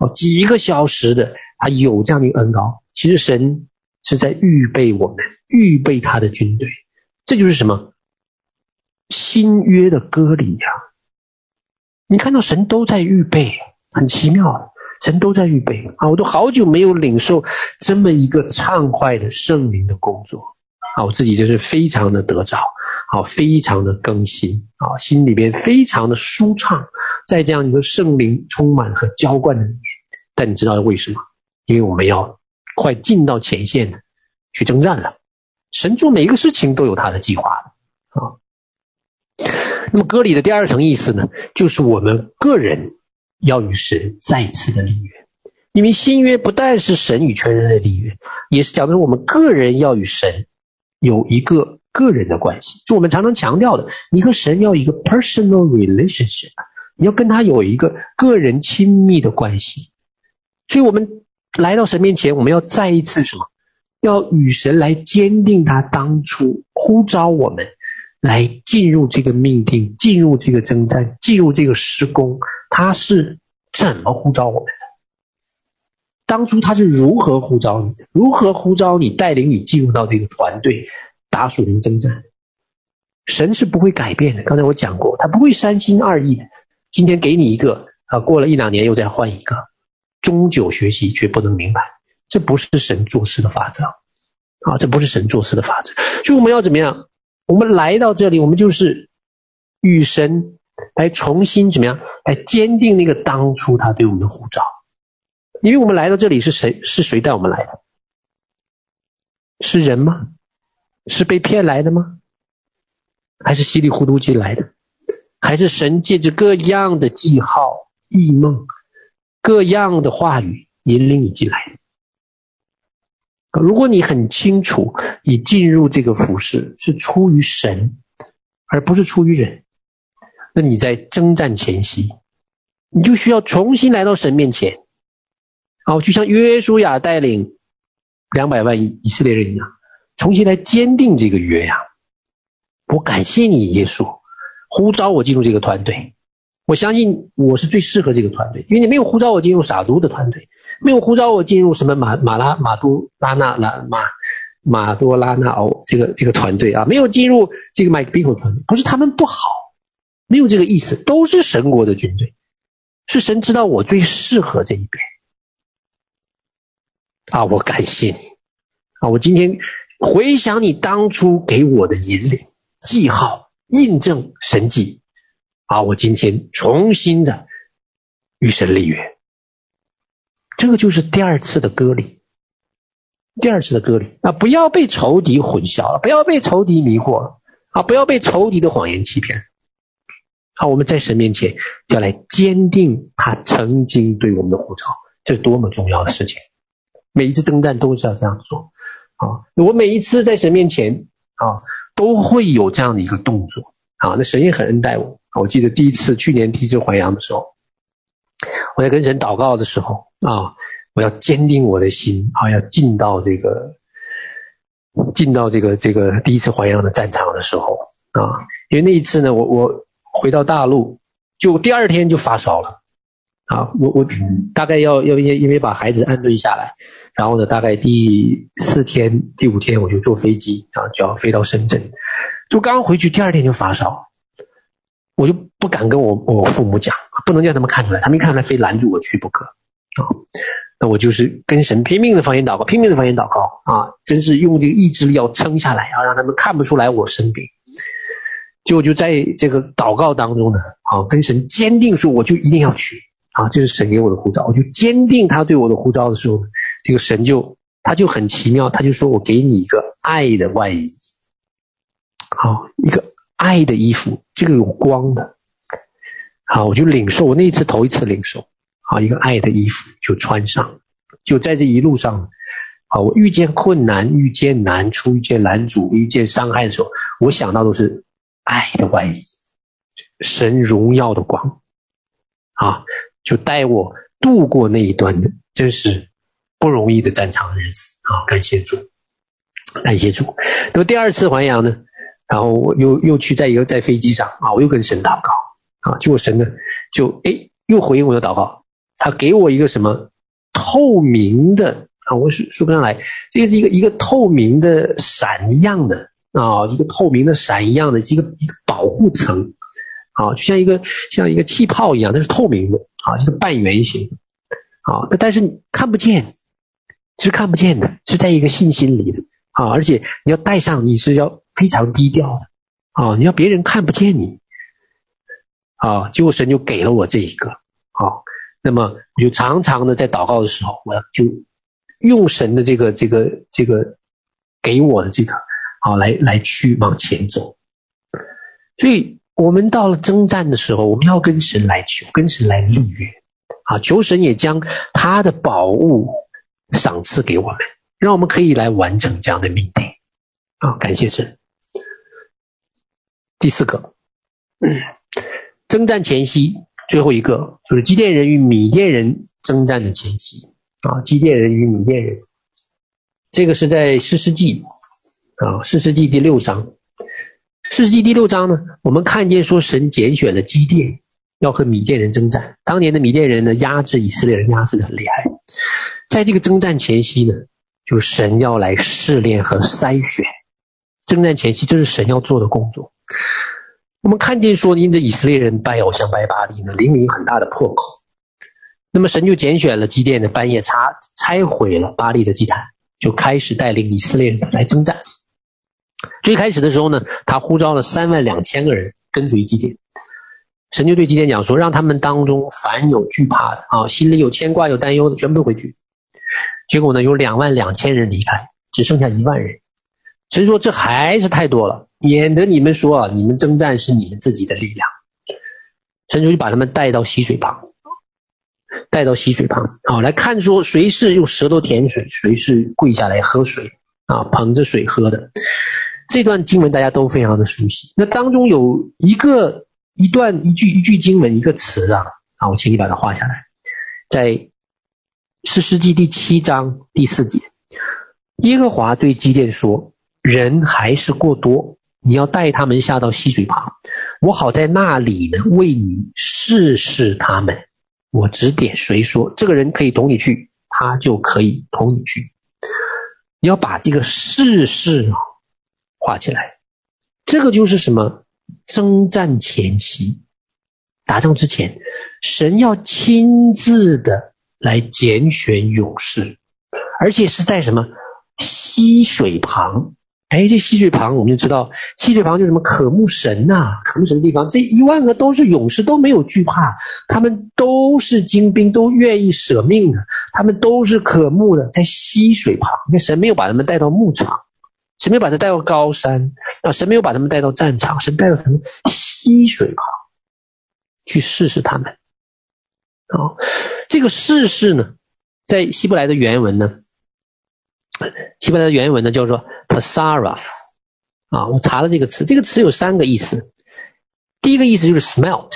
哦，几个小时的，他有这样的一个恩膏。其实神。是在预备我们，预备他的军队，这就是什么？新约的歌礼呀！你看到神都在预备，很奇妙，神都在预备啊！我都好久没有领受这么一个畅快的圣灵的工作啊！我自己就是非常的得着，啊，非常的更新啊，心里边非常的舒畅，在这样一个圣灵充满和浇灌的里面。但你知道为什么？因为我们要。快进到前线去征战了。神做每一个事情都有他的计划啊。那么歌里的第二层意思呢，就是我们个人要与神再次的立约。因为新约不但是神与全人类的立约，也是讲的是我们个人要与神有一个个人的关系。就我们常常强调的，你和神要一个 personal relationship，你要跟他有一个个人亲密的关系。所以我们。来到神面前，我们要再一次什么？要与神来坚定他当初呼召我们来进入这个命定，进入这个征战，进入这个施工。他是怎么呼召我们的？当初他是如何呼召你的？如何呼召你，带领你进入到这个团队打属灵征战？神是不会改变的。刚才我讲过，他不会三心二意的。今天给你一个，啊，过了一两年又再换一个。终久学习却不能明白，这不是神做事的法则啊！这不是神做事的法则。所以我们要怎么样？我们来到这里，我们就是与神来重新怎么样？来坚定那个当初他对我们的护照。因为我们来到这里是谁？是谁带我们来的？是人吗？是被骗来的吗？还是稀里糊涂进来的？还是神借着各样的记号、异梦？各样的话语引领你进来。如果你很清楚，你进入这个服事是出于神，而不是出于人。那你在征战前夕，你就需要重新来到神面前，好，就像约书亚带领两百万以色列人一样，重新来坚定这个约呀。我感谢你，耶稣，呼召我进入这个团队。我相信我是最适合这个团队，因为你没有呼召我进入撒督的团队，没有呼召我进入什么马马拉马都拉纳拉马马多拉纳奥这个这个团队啊，没有进入这个麦克比夫团队，不是他们不好，没有这个意思，都是神国的军队，是神知道我最适合这一边啊，我感谢你啊，我今天回想你当初给我的引领、记号、印证、神迹。啊！我今天重新的与神立约，这个就是第二次的割礼，第二次的割礼啊！不要被仇敌混淆了，不要被仇敌迷惑了啊！不要被仇敌的谎言欺骗。好，我们在神面前要来坚定他曾经对我们的呼召，这是多么重要的事情！每一次征战都是要这样做啊！我每一次在神面前啊，都会有这样的一个动作啊！那神也很恩待我。我记得第一次去年第一次还阳的时候，我在跟神祷告的时候啊，我要坚定我的心啊，要进到这个进到这个这个第一次还阳的战场的时候啊，因为那一次呢，我我回到大陆，就第二天就发烧了啊，我我大概要要因因为把孩子安顿下来，然后呢，大概第四天第五天我就坐飞机啊，就要飞到深圳，就刚回去第二天就发烧。我就不敢跟我我父母讲，不能叫他们看出来，他们一看出来非拦住我去不可啊。那我就是跟神拼命的方言祷告，拼命的方言祷告啊，真是用这个意志力要撑下来啊，让他们看不出来我生病。就就在这个祷告当中呢，啊，跟神坚定说，我就一定要去啊，这是神给我的护照，我就坚定他对我的护照的时候，这个神就他就很奇妙，他就说我给你一个爱的外衣，好一个。爱的衣服，这个有光的，好，我就领受。我那一次头一次领受，好，一个爱的衣服就穿上，就在这一路上，好，我遇见困难、遇见难处、遇见拦阻、遇见伤害的时候，我想到都是爱的外衣，神荣耀的光，啊，就带我度过那一段的真是不容易的战场的日子。啊！感谢主，感谢主。那么第二次还阳呢？然后我又又去在一个在飞机上。啊，我又跟神祷告。啊，结果神呢就诶又回应我的祷告，他给我一个什么透明的啊，我说说不上来，这个是一个一个透明的闪一样的。啊，一个透明的闪一样的一个一个保护层。啊，就像一个像一个气泡一样，它是透明的啊，就是半圆形啊，但是你看不见，是看不见的，是在一个信心里的啊，而且你要戴上，你是要。非常低调的啊，你要别人看不见你啊，结果神就给了我这一个啊，那么我就常常的在祷告的时候，我就用神的这个这个这个给我的这个啊来来去往前走。所以我们到了征战的时候，我们要跟神来求，跟神来立约。啊，求神也将他的宝物赏赐给我们，让我们可以来完成这样的命定。啊，感谢神。第四个，嗯，征战前夕，最后一个就是基甸人与米甸人征战的前夕。啊，基甸人与米甸人，这个是在士师记啊，士师记第六章，士师记第六章呢，我们看见说神拣选了基甸，要和米甸人征战。当年的米甸人呢，压制以色列人，压制的很厉害。在这个征战前夕呢，就神要来试炼和筛选。征战前夕，这是神要做的工作。我们看见说，因着以色列人拜偶像、拜巴力呢，临临很大的破口。那么神就拣选了基甸的半夜拆拆毁了巴力的祭坛，就开始带领以色列人来征战。最开始的时候呢，他呼召了三万两千个人跟随基甸。神就对基甸讲说，让他们当中凡有惧怕的啊，心里有牵挂、有担忧的，全部都回去。结果呢，有两万两千人离开，只剩下一万人。神说：“这还是太多了，免得你们说啊，你们征战是你们自己的力量。”神就把他们带到溪水旁，带到溪水旁，好来看说谁是用舌头舔水，谁是跪下来喝水啊，捧着水喝的。这段经文大家都非常的熟悉。那当中有一个一段一句一句经文一个词啊，啊，我请你把它画下来，在士师记第七章第四节，耶和华对基甸说：“人还是过多，你要带他们下到溪水旁，我好在那里呢为你试试他们。我指点谁说这个人可以同你去，他就可以同你去。”你要把这个试试啊画起来，这个就是什么？征战前夕，打仗之前，神要亲自的来拣选勇士，而且是在什么溪水旁？哎，这溪水旁，我们就知道，溪水旁就什么渴慕神呐、啊，渴慕神的地方。这一万个都是勇士，都没有惧怕，他们都是精兵，都愿意舍命的，他们都是渴慕的，在溪水旁。因为神没有把他们带到牧场，神没有把他带到高山啊，神没有把他们带到战场，神带到什么溪水旁去试试他们。啊，这个试试呢，在希伯来的原文呢。希伯来的原文呢叫做 t a s a r a f 啊，我查了这个词，这个词有三个意思。第一个意思就是 smelt，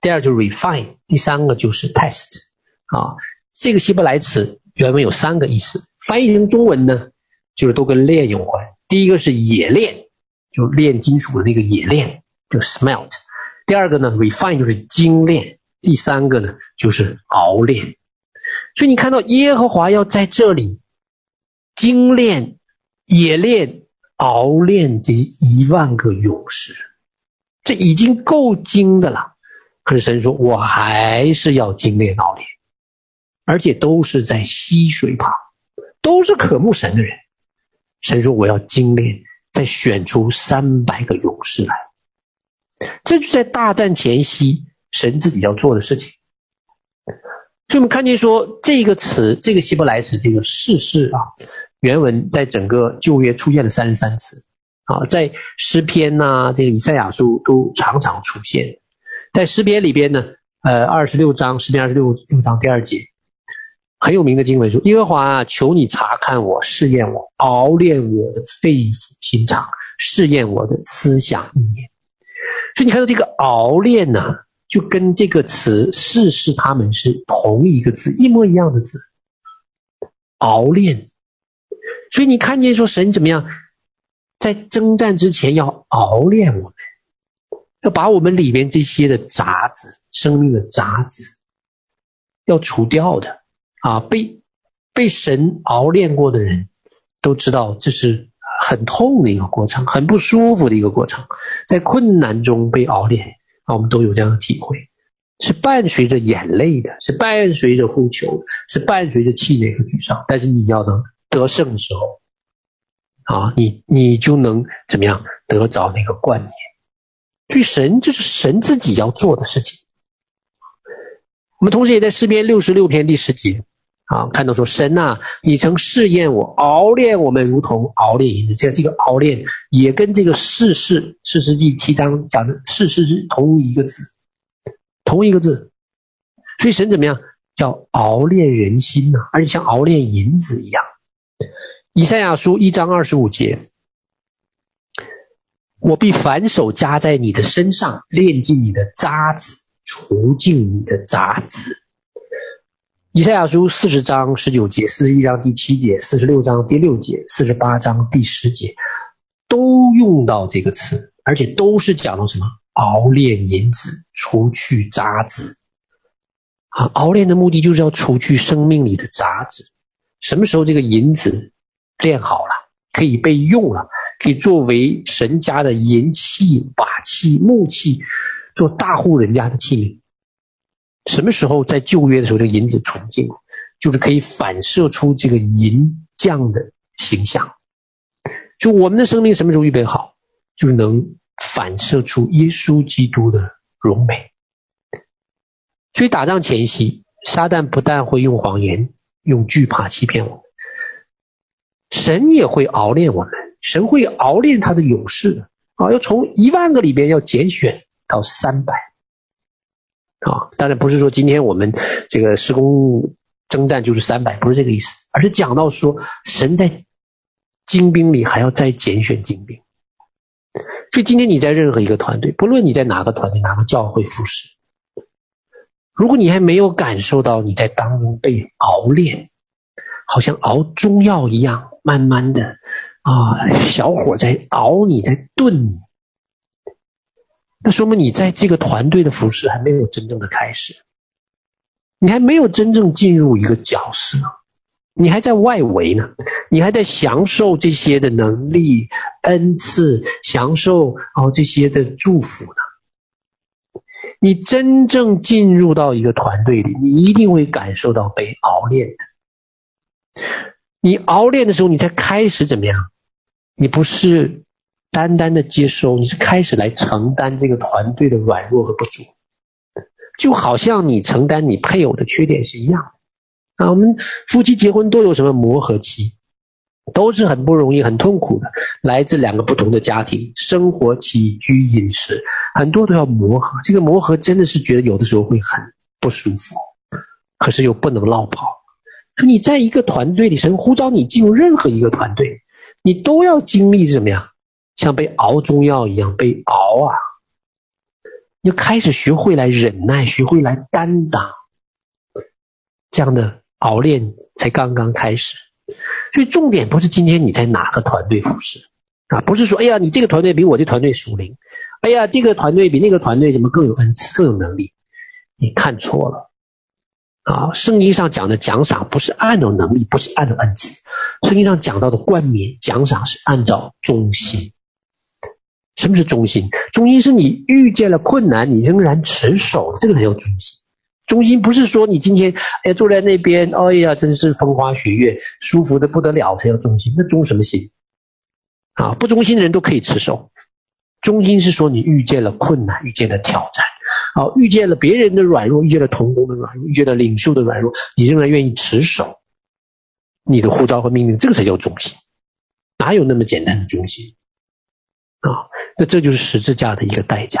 第二就是 refine，第三个就是 test 啊。这个希伯来词原文有三个意思，翻译成中文呢，就是都跟炼有关。第一个是冶炼，就炼金属的那个冶炼，就 smelt。第二个呢 refine 就是精炼，第三个呢就是熬炼。所以你看到耶和华要在这里。精炼、冶炼、熬炼这一万个勇士，这已经够精的了。可是神说，我还是要精炼熬炼，而且都是在溪水旁，都是渴慕神的人。神说，我要精炼，再选出三百个勇士来。这就在大战前夕，神自己要做的事情。所以我们看见说，这个词，这个希伯来词，这个试试啊，原文在整个旧约出现了三十三次啊，在诗篇呐、这个以赛亚书都常常出现。在诗篇里边呢，呃，二十六章，诗篇二十六六章第二节，很有名的经文说：“耶和华啊，求你查看我，试验我，熬炼我的肺腑心肠，试验我的思想意念。”所以你看到这个熬炼呢？就跟这个词试试他们是同一个字，一模一样的字，熬炼。所以你看见说神怎么样，在征战之前要熬炼我们，要把我们里面这些的杂质、生命的杂质要除掉的啊！被被神熬炼过的人都知道，这是很痛的一个过程，很不舒服的一个过程，在困难中被熬炼。啊，我们都有这样的体会，是伴随着眼泪的，是伴随着呼求，是伴随着气馁和沮丧。但是你要能得胜的时候，啊，你你就能怎么样得着那个冠冕。所以神这是神自己要做的事情。我们同时也在诗篇六十六篇第十节。啊，看到说神呐，你曾试验我，熬炼我们，如同熬炼银子。这这个熬炼也跟这个士师士师记七章讲的士师是同一个字，同一个字。所以神怎么样叫熬炼人心呐？而且像熬炼银子一样。以赛亚书一章二十五节，我必反手加在你的身上，炼尽你的渣滓，除尽你的杂质。以赛亚书四十章十九节、四十一章第七节、四十六章第六节、四十八章第十节，都用到这个词，而且都是讲到什么？熬炼银子，除去渣滓。啊，熬炼的目的就是要除去生命里的杂质。什么时候这个银子炼好了，可以被用了，可以作为神家的银器、瓦器、木器，做大户人家的器皿。什么时候在旧约的时候，这个银子纯净，就是可以反射出这个银匠的形象。就我们的生命什么时候预备好，就是能反射出耶稣基督的荣美。所以打仗前夕，撒旦不但会用谎言、用惧怕欺骗我们，神也会熬炼我们。神会熬炼他的勇士啊，要从一万个里边要拣选到三百。啊，当然不是说今天我们这个施工征战就是三百，不是这个意思，而是讲到说神在精兵里还要再拣选精兵，所以今天你在任何一个团队，不论你在哪个团队、哪个教会服侍，如果你还没有感受到你在当中被熬炼，好像熬中药一样，慢慢的啊，小火在熬你，在炖你，那说明你在这个团队的服侍还没有真正的开始，你还没有真正进入一个角色。你还在外围呢，你还在享受这些的能力、恩赐，享受哦这些的祝福呢。你真正进入到一个团队里，你一定会感受到被熬炼的。你熬炼的时候，你才开始怎么样？你不是单单的接收，你是开始来承担这个团队的软弱和不足，就好像你承担你配偶的缺点是一样的。啊，我们夫妻结婚都有什么磨合期，都是很不容易、很痛苦的。来自两个不同的家庭，生活起居饮食，很多都要磨合。这个磨合真的是觉得有的时候会很不舒服，可是又不能落跑。可你在一个团队里，神呼召你进入任何一个团队，你都要经历怎么样？像被熬中药一样被熬啊！要开始学会来忍耐，学会来担当，这样的。熬炼才刚刚开始，所以重点不是今天你在哪个团队服侍啊，不是说哎呀你这个团队比我这团队属灵，哎呀这个团队比那个团队怎么更有恩赐更有能力，你看错了啊！圣经上讲的奖赏不是按照能力，不是按照恩赐，圣经上讲到的冠冕奖赏是按照忠心。什么是忠心？忠心是你遇见了困难，你仍然持守，这个才叫忠心。忠心不是说你今天哎坐在那边，哎呀真是风花雪月，舒服的不得了才叫忠心。那忠什么心？啊，不忠心的人都可以持守。忠心是说你遇见了困难，遇见了挑战，好，遇见了别人的软弱，遇见了同工的软弱，遇见了领袖的软弱，你仍然愿意持守你的护照和命令，这个才叫忠心。哪有那么简单的忠心？啊，那这就是十字架的一个代价。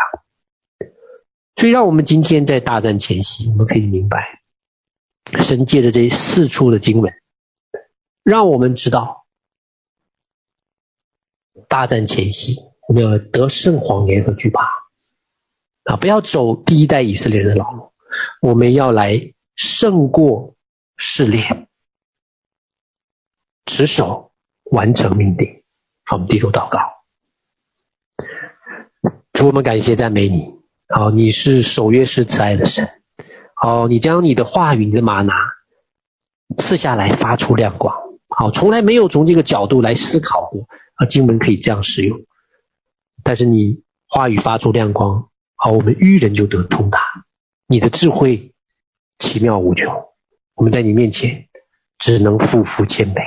所以，让我们今天在大战前夕，我们可以明白，神借着这四处的经文，让我们知道，大战前夕我们要得胜谎言和惧怕啊！不要走第一代以色列人的老路，我们要来胜过试炼，持守完成命定。好，我们低头祷告，主，我们感谢赞美你。好，你是守约是慈爱的神。好，你将你的话语、你的吗哪赐下来，发出亮光。好，从来没有从这个角度来思考过啊，经文可以这样使用。但是你话语发出亮光，好，我们愚人就得通达。你的智慧奇妙无穷，我们在你面前只能匍匐谦卑。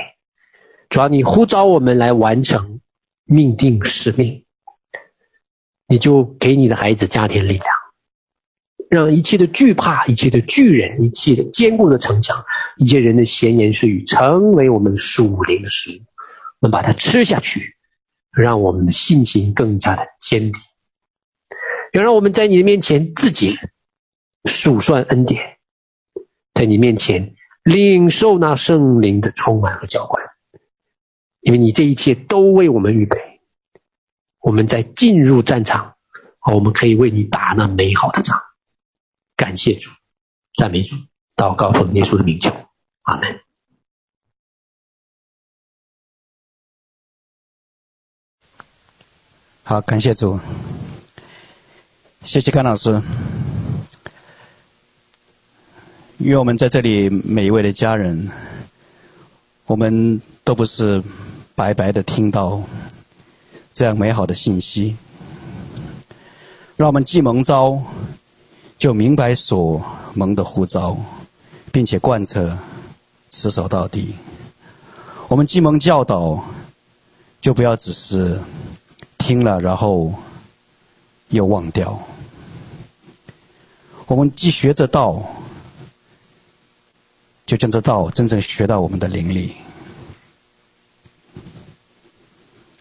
主要你呼召我们来完成命定使命。你就给你的孩子加添力量，让一切的惧怕、一切的巨人、一切的坚固的城墙、一切人的闲言碎语，成为我们属灵的食物，我们把它吃下去，让我们的信心更加的坚定。要让我们在你的面前自己数算恩典，在你面前领受那圣灵的充满和浇灌，因为你这一切都为我们预备。我们在进入战场，我们可以为你打那美好的仗。感谢主，赞美主，祷告奉耶稣的名求，阿门。好，感谢主，谢谢甘老师。愿我们在这里每一位的家人，我们都不是白白的听到。这样美好的信息，让我们既蒙召，就明白所蒙的呼召，并且贯彻持守到底。我们既蒙教导，就不要只是听了然后又忘掉。我们既学着道，就将这道真正学到我们的灵里。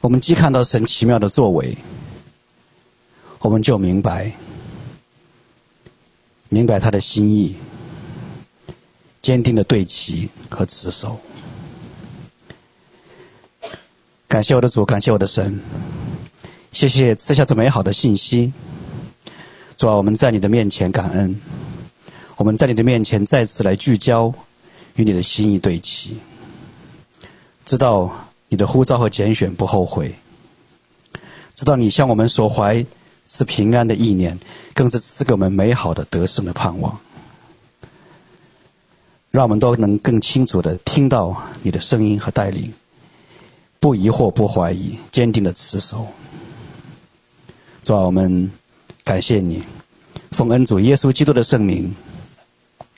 我们既看到神奇妙的作为，我们就明白，明白他的心意，坚定的对齐和持守。感谢我的主，感谢我的神，谢谢赐下这美好的信息。主啊，我们在你的面前感恩，我们在你的面前再次来聚焦，与你的心意对齐，知道你的呼召和拣选不后悔，知道你向我们所怀是平安的意念，更是赐给我们美好的得胜的盼望，让我们都能更清楚地听到你的声音和带领，不疑惑、不怀疑，坚定地持守。主啊，我们感谢你，奉恩主耶稣基督的圣名，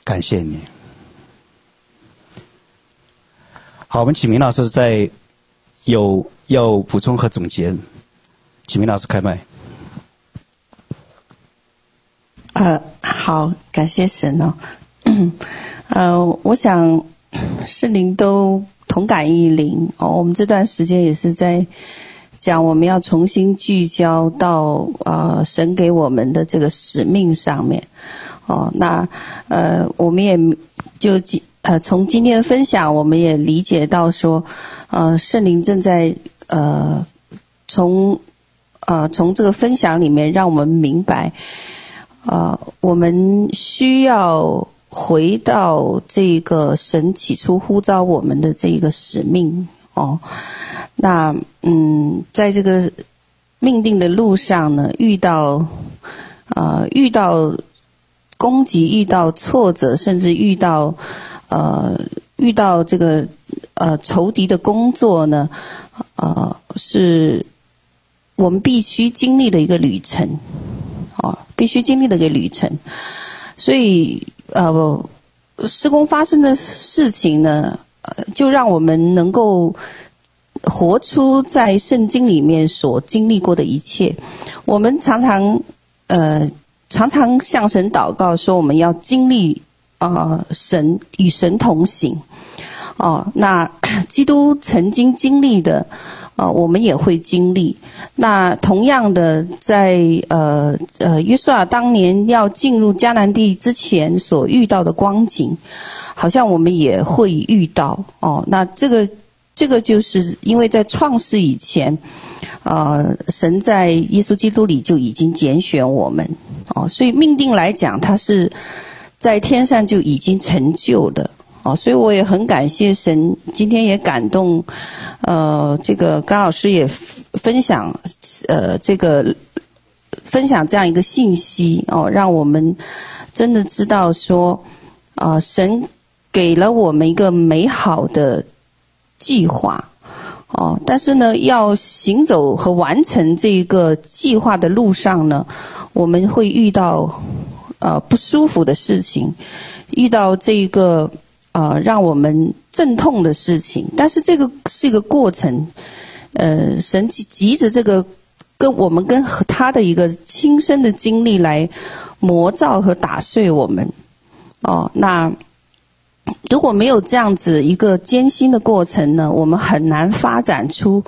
感谢你。好，我们请明老师在有要补充和总结，请明老师开麦。呃，好，感谢神哦。呃，我想圣灵都同感一灵哦。我们这段时间也是在讲，我们要重新聚焦到呃神给我们的这个使命上面哦。那呃，我们也就。呃，从今天的分享，我们也理解到说，呃，圣灵正在呃，从呃从这个分享里面，让我们明白，呃，我们需要回到这个神起初呼召我们的这个使命哦。那嗯，在这个命定的路上呢，遇到呃遇到攻击，遇到挫折，甚至遇到。呃，遇到这个呃仇敌的工作呢，呃，是我们必须经历的一个旅程，哦，必须经历的一个旅程。所以，呃，施工发生的事情呢，就让我们能够活出在圣经里面所经历过的一切。我们常常呃常常向神祷告说，我们要经历。啊、神与神同行，哦，那基督曾经经历的，呃，我们也会经历。那同样的在，呃呃约瑟亚当年要进入迦南地之前所遇到的光景，好像我们也会遇到。哦，那这个这个就是因为在创世以前，呃，神在耶稣基督里就已经拣选我们，哦，所以命定来讲，它是。在天上就已经成就的哦，所以我也很感谢神，今天也感动，呃，这个甘老师也分享，呃，这个分享这样一个信息哦，让我们真的知道说，啊、神给了我们一个美好的计划哦，但是呢，要行走和完成这个计划的路上呢，我们会遇到。呃，不舒服的事情，遇到这个呃让我们阵痛的事情，但是这个是一个过程，呃，神急急着这个跟我们跟他的一个亲身的经历来磨造和打碎我们。哦，那如果没有这样子一个艰辛的过程呢，我们很难发展出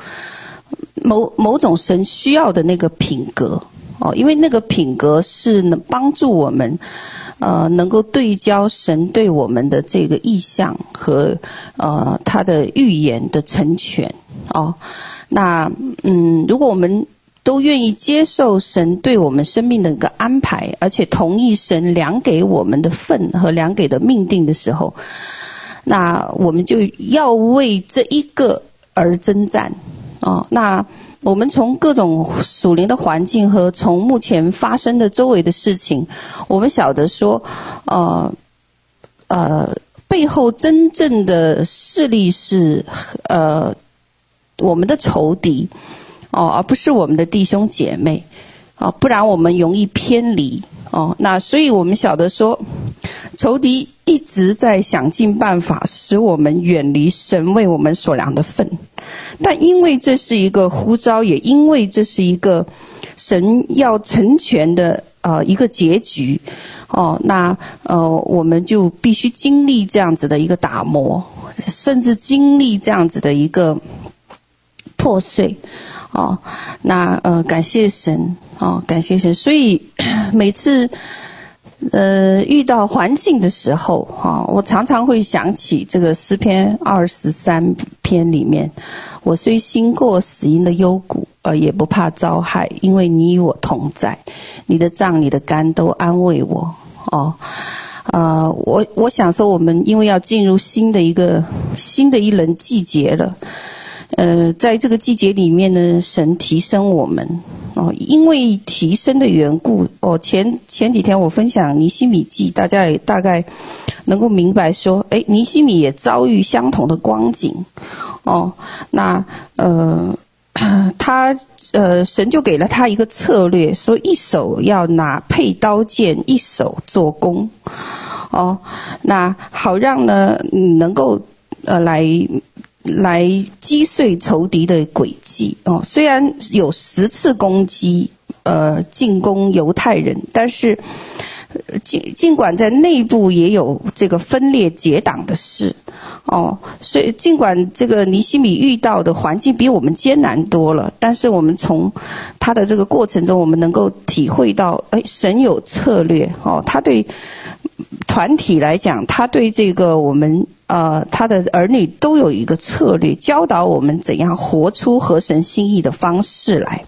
某某种神需要的那个品格。哦，因为那个品格是能帮助我们，呃，能够对焦神对我们的这个意向和呃他的预言的成全。哦，那嗯，如果我们都愿意接受神对我们生命的一个安排，而且同意神量给我们的份和量给的命定的时候，那我们就要为这一个而征战。哦，那。我们从各种属灵的环境和从目前发生的周围的事情，我们晓得说，呃，呃，背后真正的势力是呃我们的仇敌，哦，而不是我们的弟兄姐妹，哦，不然我们容易偏离，哦，那所以我们晓得说，仇敌一直在想尽办法使我们远离神为我们所量的份。但因为这是一个呼召，也因为这是一个神要成全的呃一个结局，哦，那呃我们就必须经历这样子的一个打磨，甚至经历这样子的一个破碎，哦，那呃感谢神，哦感谢神，所以 每次呃遇到环境的时候，哈、哦，我常常会想起这个诗篇二十三篇里面。我虽行过死荫的幽谷，呃，也不怕遭害，因为你与我同在，你的杖、你的竿都安慰我。哦，呃，我我想说，我们因为要进入新的一个新的一轮季节了，呃，在这个季节里面呢，神提升我们哦，因为提升的缘故，哦，前前几天我分享尼西米记，大家也大概能够明白说，诶，尼西米也遭遇相同的光景，哦，那呃。他呃，神就给了他一个策略，说一手要拿配刀剑，一手做工，哦，那好让呢，你能够呃来来击碎仇敌的诡计哦。虽然有十次攻击呃进攻犹太人，但是尽尽管在内部也有这个分裂结党的事。哦，所以尽管这个尼西米遇到的环境比我们艰难多了，但是我们从他的这个过程中，我们能够体会到，哎，神有策略哦。他对团体来讲，他对这个我们呃他的儿女都有一个策略，教导我们怎样活出合神心意的方式来。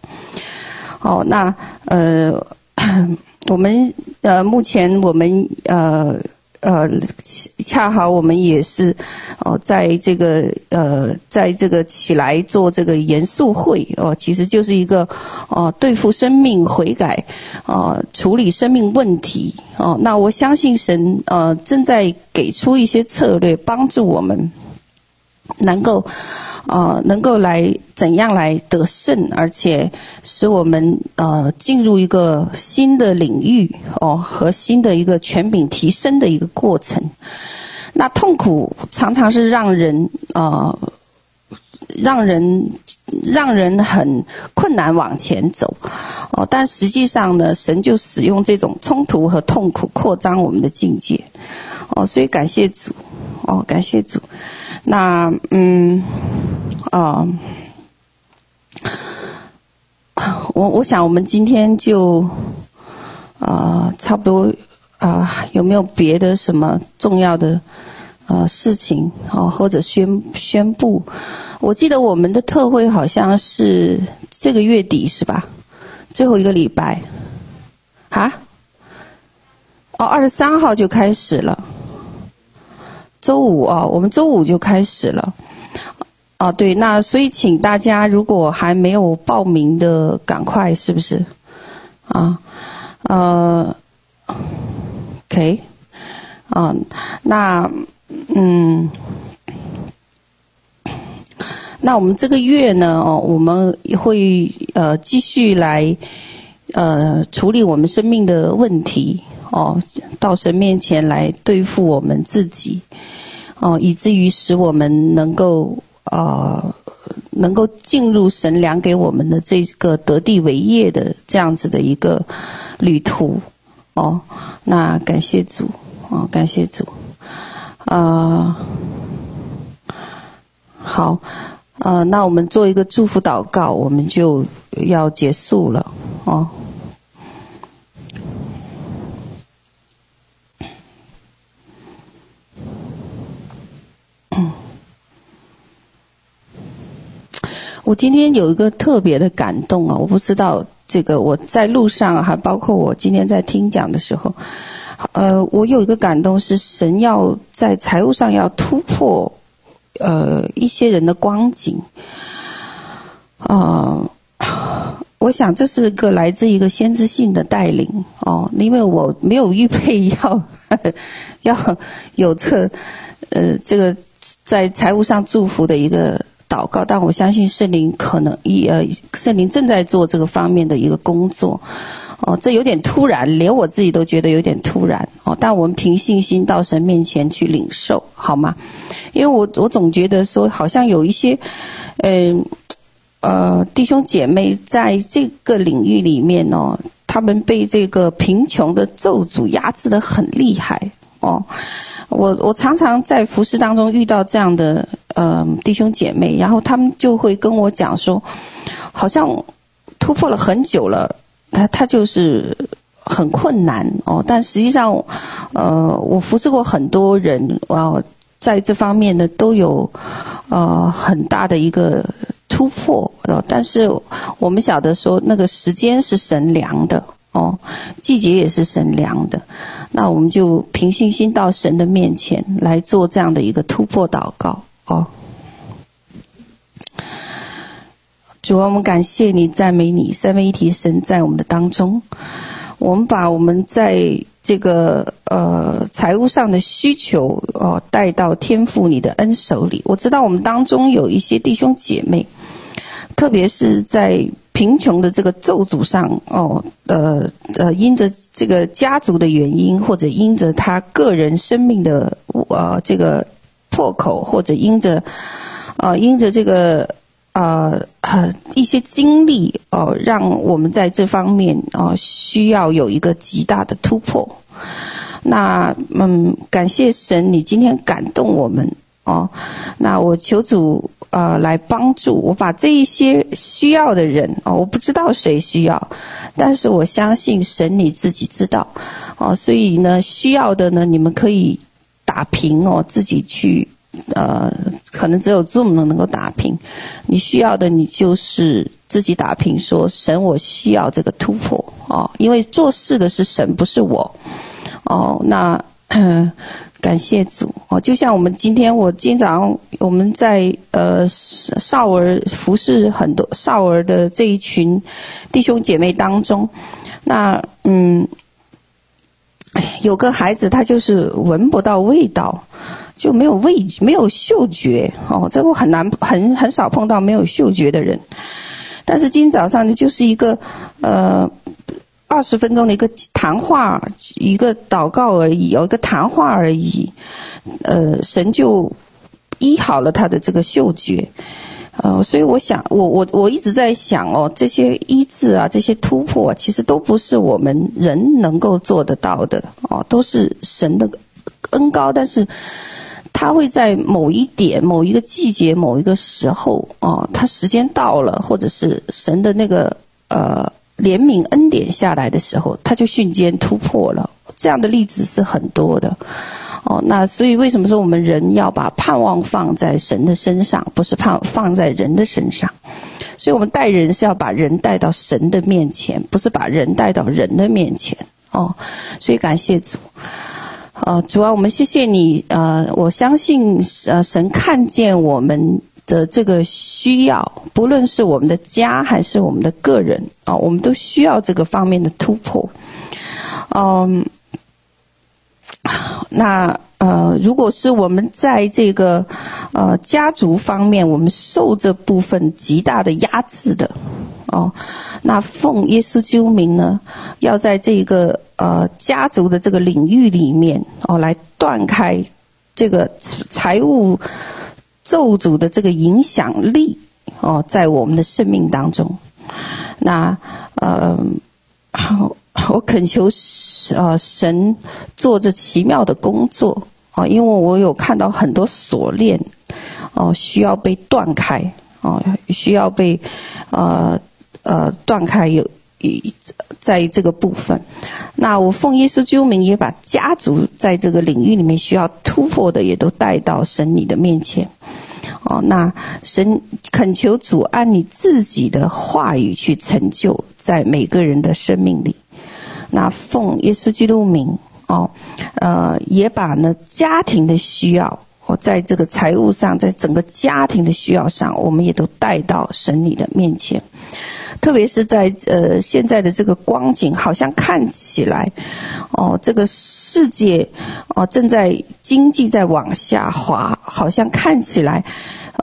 好，那呃，我们呃目前我们呃。呃，恰好我们也是哦，在这个呃，在这个起来做这个严肃会哦，其实就是一个哦，对付生命悔改哦，处理生命问题哦。那我相信神呃正在给出一些策略，帮助我们。能够，呃，能够来怎样来得胜，而且使我们呃进入一个新的领域哦，和新的一个权柄提升的一个过程。那痛苦常常是让人呃，让人让人很困难往前走哦，但实际上呢，神就使用这种冲突和痛苦扩张我们的境界哦，所以感谢主哦，感谢主。那嗯，啊、我我想我们今天就啊、呃，差不多啊、有没有别的什么重要的呃事情啊、或者宣宣布？我记得我们的特会好像是这个月底是吧？最后一个礼拜啊？哦，二十三号就开始了。周五啊，我们周五就开始了，啊，对，那所以请大家如果还没有报名的，赶快是不是？啊，呃，OK，啊，那嗯，那我们这个月呢，哦，我们会呃继续来呃处理我们生命的问题。哦，到神面前来对付我们自己，哦，以至于使我们能够啊、能够进入神量给我们的这个得地为业的这样子的一个旅途。哦，那感谢主，哦，感谢主，啊、好，呃，那我们做一个祝福祷告，我们就要结束了，哦。我今天有一个特别的感动啊！我不知道这个我在路上，还包括我今天在听讲的时候，呃，我有一个感动是神要在财务上要突破，呃，一些人的光景，啊、我想这是个来自一个先知性的带领哦，因为我没有预备要呵呵 要有这呃这个在财务上祝福的一个。祷告，但我相信圣灵可能一呃，圣灵正在做这个方面的一个工作，哦，这有点突然，连我自己都觉得有点突然哦。但我们凭信心到神面前去领受，好吗？因为我我总觉得说，好像有一些，嗯呃，弟兄姐妹在这个领域里面哦，他们被这个贫穷的咒诅压制的很厉害哦。我我常常在服饰当中遇到这样的呃弟兄姐妹，然后他们就会跟我讲说，好像突破了很久了，他他就是很困难哦。但实际上，呃，我服侍过很多人，呃，在这方面呢都有呃很大的一个突突破，但是我们晓得说那个时间是神量的哦，季节也是神量的，那我们就凭信心到神的面前来做这样的一个突破祷告哦。主啊，我们感谢你，赞美你，三位一体神在我们的当中。我们把我们在这个呃财务上的需求哦带到天父你的恩手里。我知道我们当中有一些弟兄姐妹，特别是在贫穷的这个咒诅上哦，呃呃，因着这个家族的原因，或者因着他个人生命的呃这个破口，或者因着呃因着这个。呃，一些经历哦、让我们在这方面哦、需要有一个极大的突破。那嗯，感谢神，你今天感动我们哦。那我求主呃来帮助我，把这一些需要的人哦，我不知道谁需要，但是我相信神你自己知道哦。所以呢，需要的呢，你们可以打平哦，自己去。呃，可能只有 Zoom 能能够打平。你需要的，你就是自己打平，说神，我需要这个突破哦，因为做事的是神，不是我哦。那感谢主哦，就像我们今天，我经常我们在呃少儿服侍很多少儿的这一群弟兄姐妹当中，那嗯，有个孩子他就是闻不到味道。就没有味，没有嗅觉哦，这个很难，很很少碰到没有嗅觉的人。但是今天早上呢，就是一个呃二十分钟的一个谈话，一个祷告而已，有一个谈话而已。呃，神就医好了他的这个嗅觉。呃，所以我想，我我我一直在想哦，这些医治啊，这些突破，其实都不是我们人能够做得到的哦，都是神的恩膏，但是。他会在某一点、某一个季节、某一个时候，哦，他时间到了，或者是神的那个呃怜悯恩典下来的时候，他就瞬间突破了。这样的例子是很多的，哦，那所以为什么说我们人要把盼望放在神的身上，不是盼放在人的身上？所以我们带人是要把人带到神的面前，不是把人带到人的面前。哦，所以感谢主。呃，主啊，我们谢谢你。呃，我相信，呃，神看见我们的这个需要，不论是我们的家还是我们的个人，啊、我们都需要这个方面的突破。嗯、那呃，如果是我们在这个呃家族方面，我们受这部分极大的压制的。哦，那奉耶稣之名呢，要在这个呃家族的这个领域里面哦，来断开这个财务咒诅的这个影响力哦，在我们的生命当中。那呃，我恳求呃神做这奇妙的工作哦，因为我有看到很多锁链哦，需要被断开哦，需要被呃。呃，断开有在这个部分，那我奉耶稣基督名，也把家族在这个领域里面需要突破的，也都带到神你的面前。哦，那神恳求主按你自己的话语去成就在每个人的生命里。那奉耶稣基督名，哦，呃，也把呢家庭的需要，我，在这个财务上，在整个家庭的需要上，我们也都带到神你的面前。特别是在呃现在的这个光景，好像看起来，哦，这个世界哦正在经济在往下滑，好像看起来，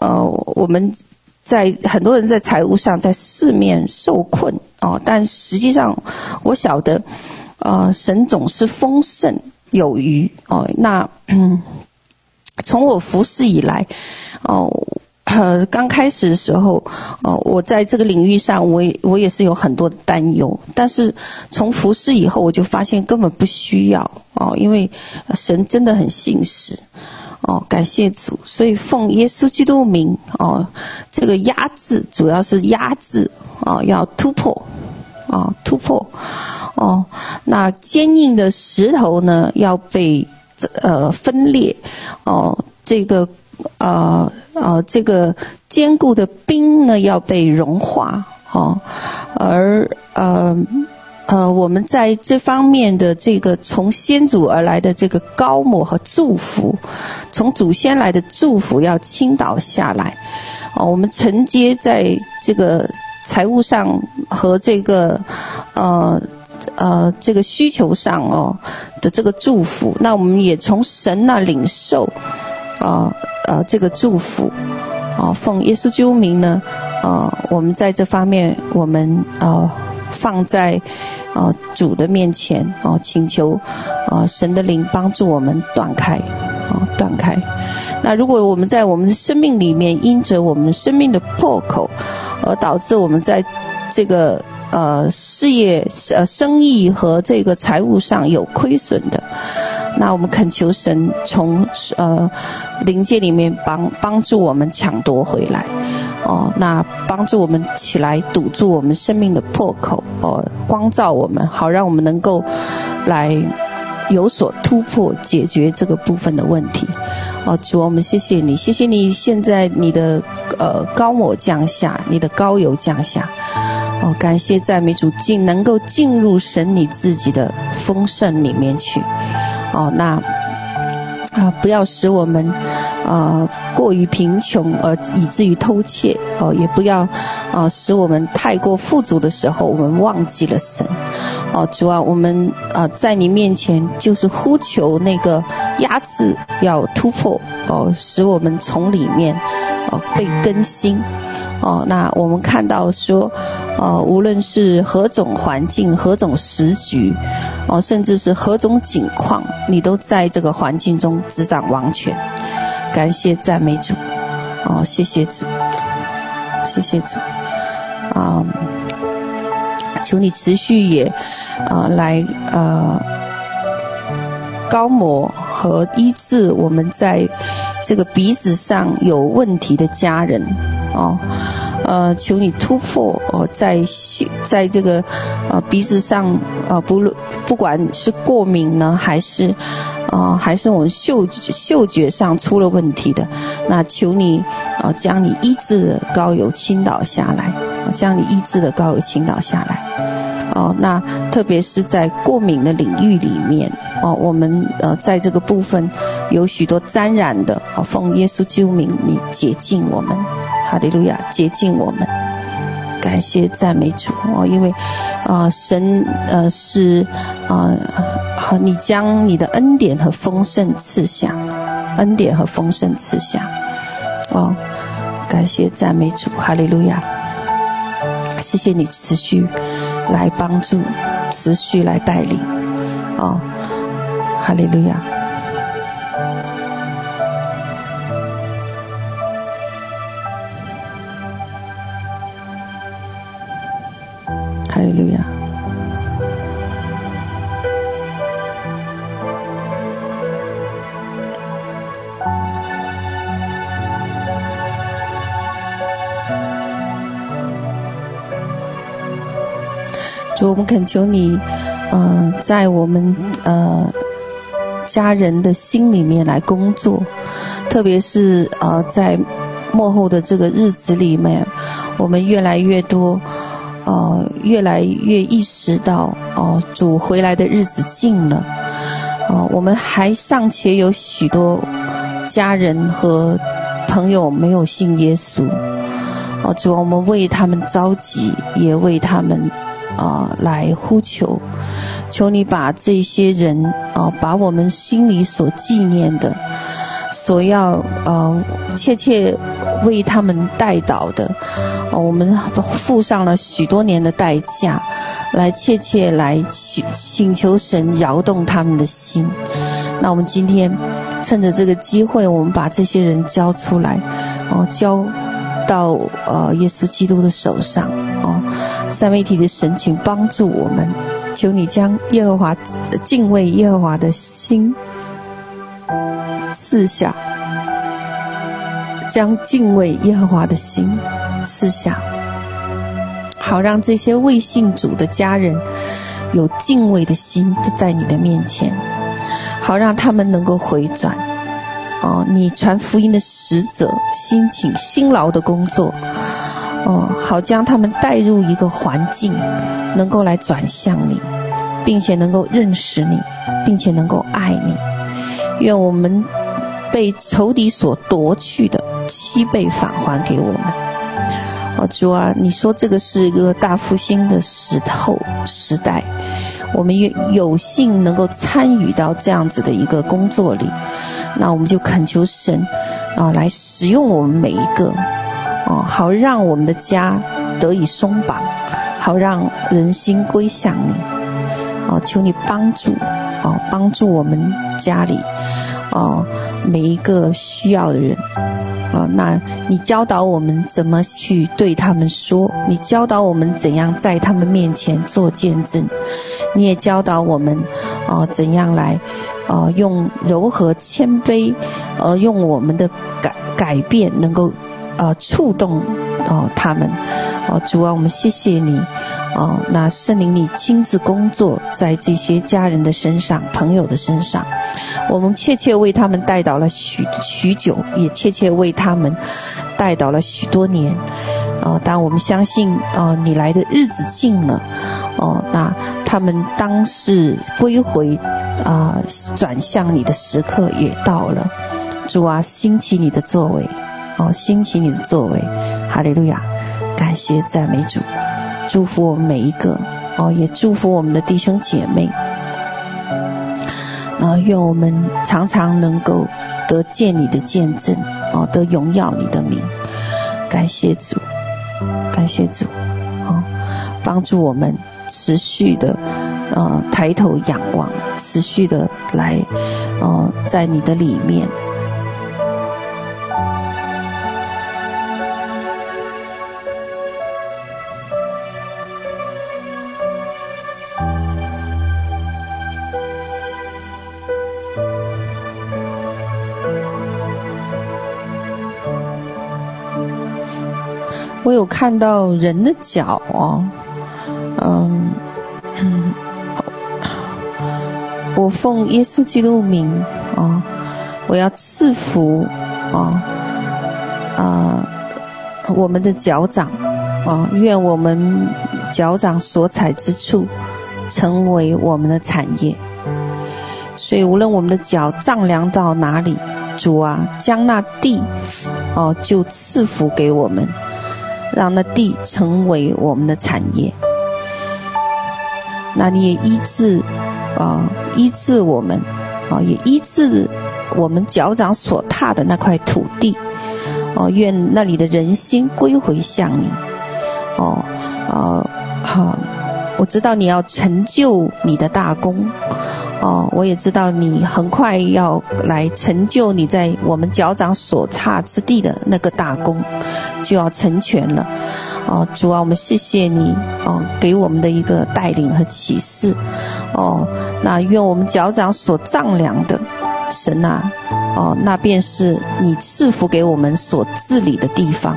呃，我们在很多人在财务上在四面受困哦，但实际上我晓得，呃，神总是丰盛有余哦。那嗯，从我服侍以来，哦。呃，刚开始的时候，哦，我在这个领域上，我也我也是有很多的担忧。但是从服侍以后，我就发现根本不需要哦，因为神真的很信实哦，感谢主。所以奉耶稣基督名哦，这个压制主要是压制哦，要突破哦，突破哦。那坚硬的石头呢，要被呃分裂哦，这个。呃呃这个坚固的冰呢要被融化哦，而呃呃我们在这方面的这个从先祖而来的这个高抹和祝福，从祖先来的祝福要倾倒下来哦，我们承接在这个财务上和这个呃。呃，这个需求上哦的这个祝福，那我们也从神那领受，啊呃，这个祝福，啊奉耶稣基督名呢，呃我们在这方面我们呃放在呃主的面前啊，请求啊，神的灵帮助我们断开啊断开。那如果我们在我们的生命里面因着我们生命的破口，而导致我们在这个。呃，事业、呃，生意和这个财务上有亏损的，那我们恳求神从呃灵界里面帮帮助我们抢夺回来，哦，那帮助我们起来堵住我们生命的破口，哦，光照我们，好让我们能够来有所突破，解决这个部分的问题。哦，主，我们谢谢你，谢谢你现在你的呃高我降下，你的高油降下。哦，感谢赞美主，进能够进入神你自己的丰盛里面去。哦，那啊，不要使我们啊过于贫穷而以至于偷窃。哦，也不要啊使我们太过富足的时候，我们忘记了神。哦，主啊，我们啊在你面前就是呼求那个压制要突破。哦，使我们从里面哦被更新。哦，那我们看到说。哦，无论是何种环境、何种时局，哦，甚至是何种景况，你都在这个环境中执掌王权。感谢赞美主，哦，谢谢主，谢谢主，啊、求你持续也，啊、来呃，膏抹和医治我们在这个鼻子上有问题的家人，哦。呃，求你突破哦，在在这个呃鼻子上呃不论不管是过敏呢，还是啊、呃、还是我们嗅嗅觉上出了问题的，那求你啊、呃、将你医治的膏油倾倒下来，将你医治的膏油倾倒下来。哦，那特别是在过敏的领域里面哦，我们呃在这个部分有许多沾染的，哦，奉耶稣救命，你洁净我们。哈利路亚，接近我们，感谢赞美主哦！因为，啊、神呃是啊，好、你将你的恩典和丰盛赐下，恩典和丰盛赐下，哦，感谢赞美主，哈利路亚！谢谢你持续来帮助，持续来带领，哦，哈利路亚。们恳求你，呃，在我们呃家人的心里面来工作，特别是呃在幕后的这个日子里面，我们越来越多，呃，越来越意识到，哦、主回来的日子近了，哦、呃，我们还尚且有许多家人和朋友没有信耶稣，哦、呃，主，我们为他们着急，也为他们。啊、来呼求，求你把这些人啊、把我们心里所纪念的，所要呃切切为他们代祷的，呃，我们付上了许多年的代价，来切切来请请求神摇动他们的心。那我们今天趁着这个机会，我们把这些人交出来，哦、呃，交到呃耶稣基督的手上，哦、三位一体的神，请帮助我们，求你将耶和华敬畏耶和华的心赐下，将敬畏耶和华的心赐下，好让这些未信主的家人有敬畏的心在你的面前，好让他们能够回转，哦，你传福音的使者辛勤辛劳的工作，哦，好将他们带入一个环境，能够来转向你，并且能够认识你，并且能够爱你。愿我们被仇敌所夺去的七倍返还给我们。哦，主啊，你说这个是一个大复兴的时候时代。我们有有幸能够参与到这样子的一个工作里，那我们就恳求神啊来使用我们每一个，哦，好让我们的家得以松绑，好让人心归向你，哦，求你帮助，哦，帮助我们家里，哦，每一个需要的人。啊，那你教导我们怎么去对他们说？你教导我们怎样在他们面前做见证？你也教导我们，啊，怎样来，啊，用柔和谦卑，呃，用我们的改改变，能够，啊，触动，啊，他们，啊，主啊，我们谢谢你。哦，那圣灵你亲自工作在这些家人的身上、朋友的身上，我们切切为他们带到了许许久，也切切为他们带到了许多年。哦，当我们相信，哦，你来的日子近了，哦，那他们当是归回，啊，转向你的时刻也到了。主啊，兴起你的作为，哦，兴起你的作为，哈利路亚，感谢赞美主。祝福我们每一个哦，也祝福我们的弟兄姐妹啊！愿我们常常能够得见你的见证哦，得荣耀你的名。感谢主，感谢主，哦，帮助我们持续的呃抬头仰望，持续的来哦，在你的里面。我有看到人的脚哦，嗯，我奉耶稣基督名啊，我要赐福啊啊，我们的脚掌啊，愿我们脚掌所踩之处成为我们的产业。所以无论我们的脚丈量到哪里，主啊，将那地哦就赐福给我们。让那地成为我们的产业，那你也医治，啊，医治我们，啊，也医治我们脚掌所踏的那块土地，哦，愿那里的人心归回向你，哦，啊，好，我知道你要成就你的大功。哦，我也知道你很快要来成就你在我们脚掌所踏之地的那个大功，就要成全了。哦，主啊，我们谢谢你哦，给我们的一个带领和启示。哦，那愿我们脚掌所丈量的神啊，哦，那便是你赐福给我们所治理的地方，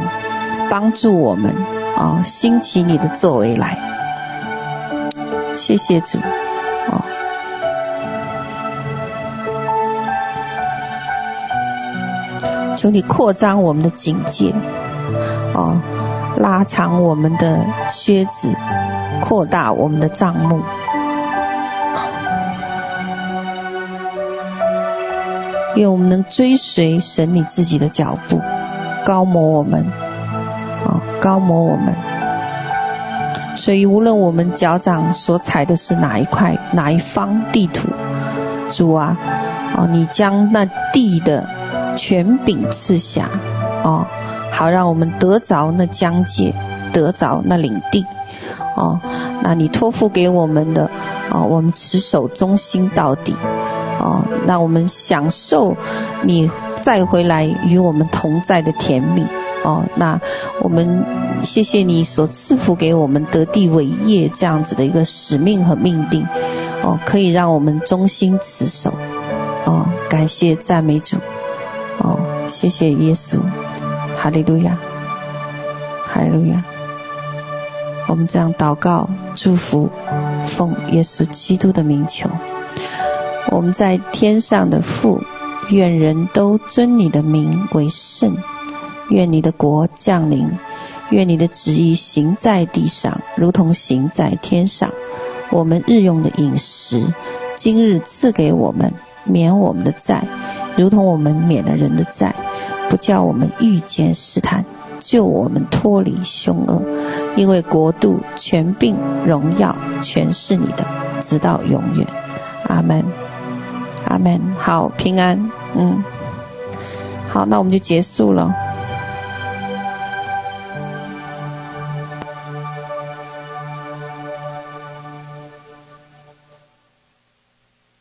帮助我们啊，哦，兴起你的作为来。谢谢主。求你扩张我们的警戒，哦，拉长我们的靴子，扩大我们的帐幕，愿我们能追随神你自己的脚步，高摩我们，啊，高摩我们。所以无论我们脚掌所踩的是哪一块、哪一方地土，主啊，哦，你将那地的。权柄赐下，哦，好让我们得着那疆界，得着那领地，哦，那你托付给我们的，哦，我们持守忠心到底，哦，那我们享受你再回来与我们同在的甜蜜，哦，那我们谢谢你所赐福给我们得地为业这样子的一个使命和命定，哦，可以让我们忠心持守，哦，感谢赞美主。哦，谢谢耶稣，哈利路亚，哈利路亚。我们这样祷告、祝福，奉耶稣基督的名求。我们在天上的父，愿人都尊你的名为圣。愿你的国降临。愿你的旨意行在地上，如同行在天上。我们日用的饮食，今日赐给我们，免我们的债，如同我们免了人的债，不叫我们遇见试探，救我们脱离凶恶。因为国度、权柄、荣耀，全是你的，直到永远。阿门，阿门。好，平安。嗯，好，那我们就结束了。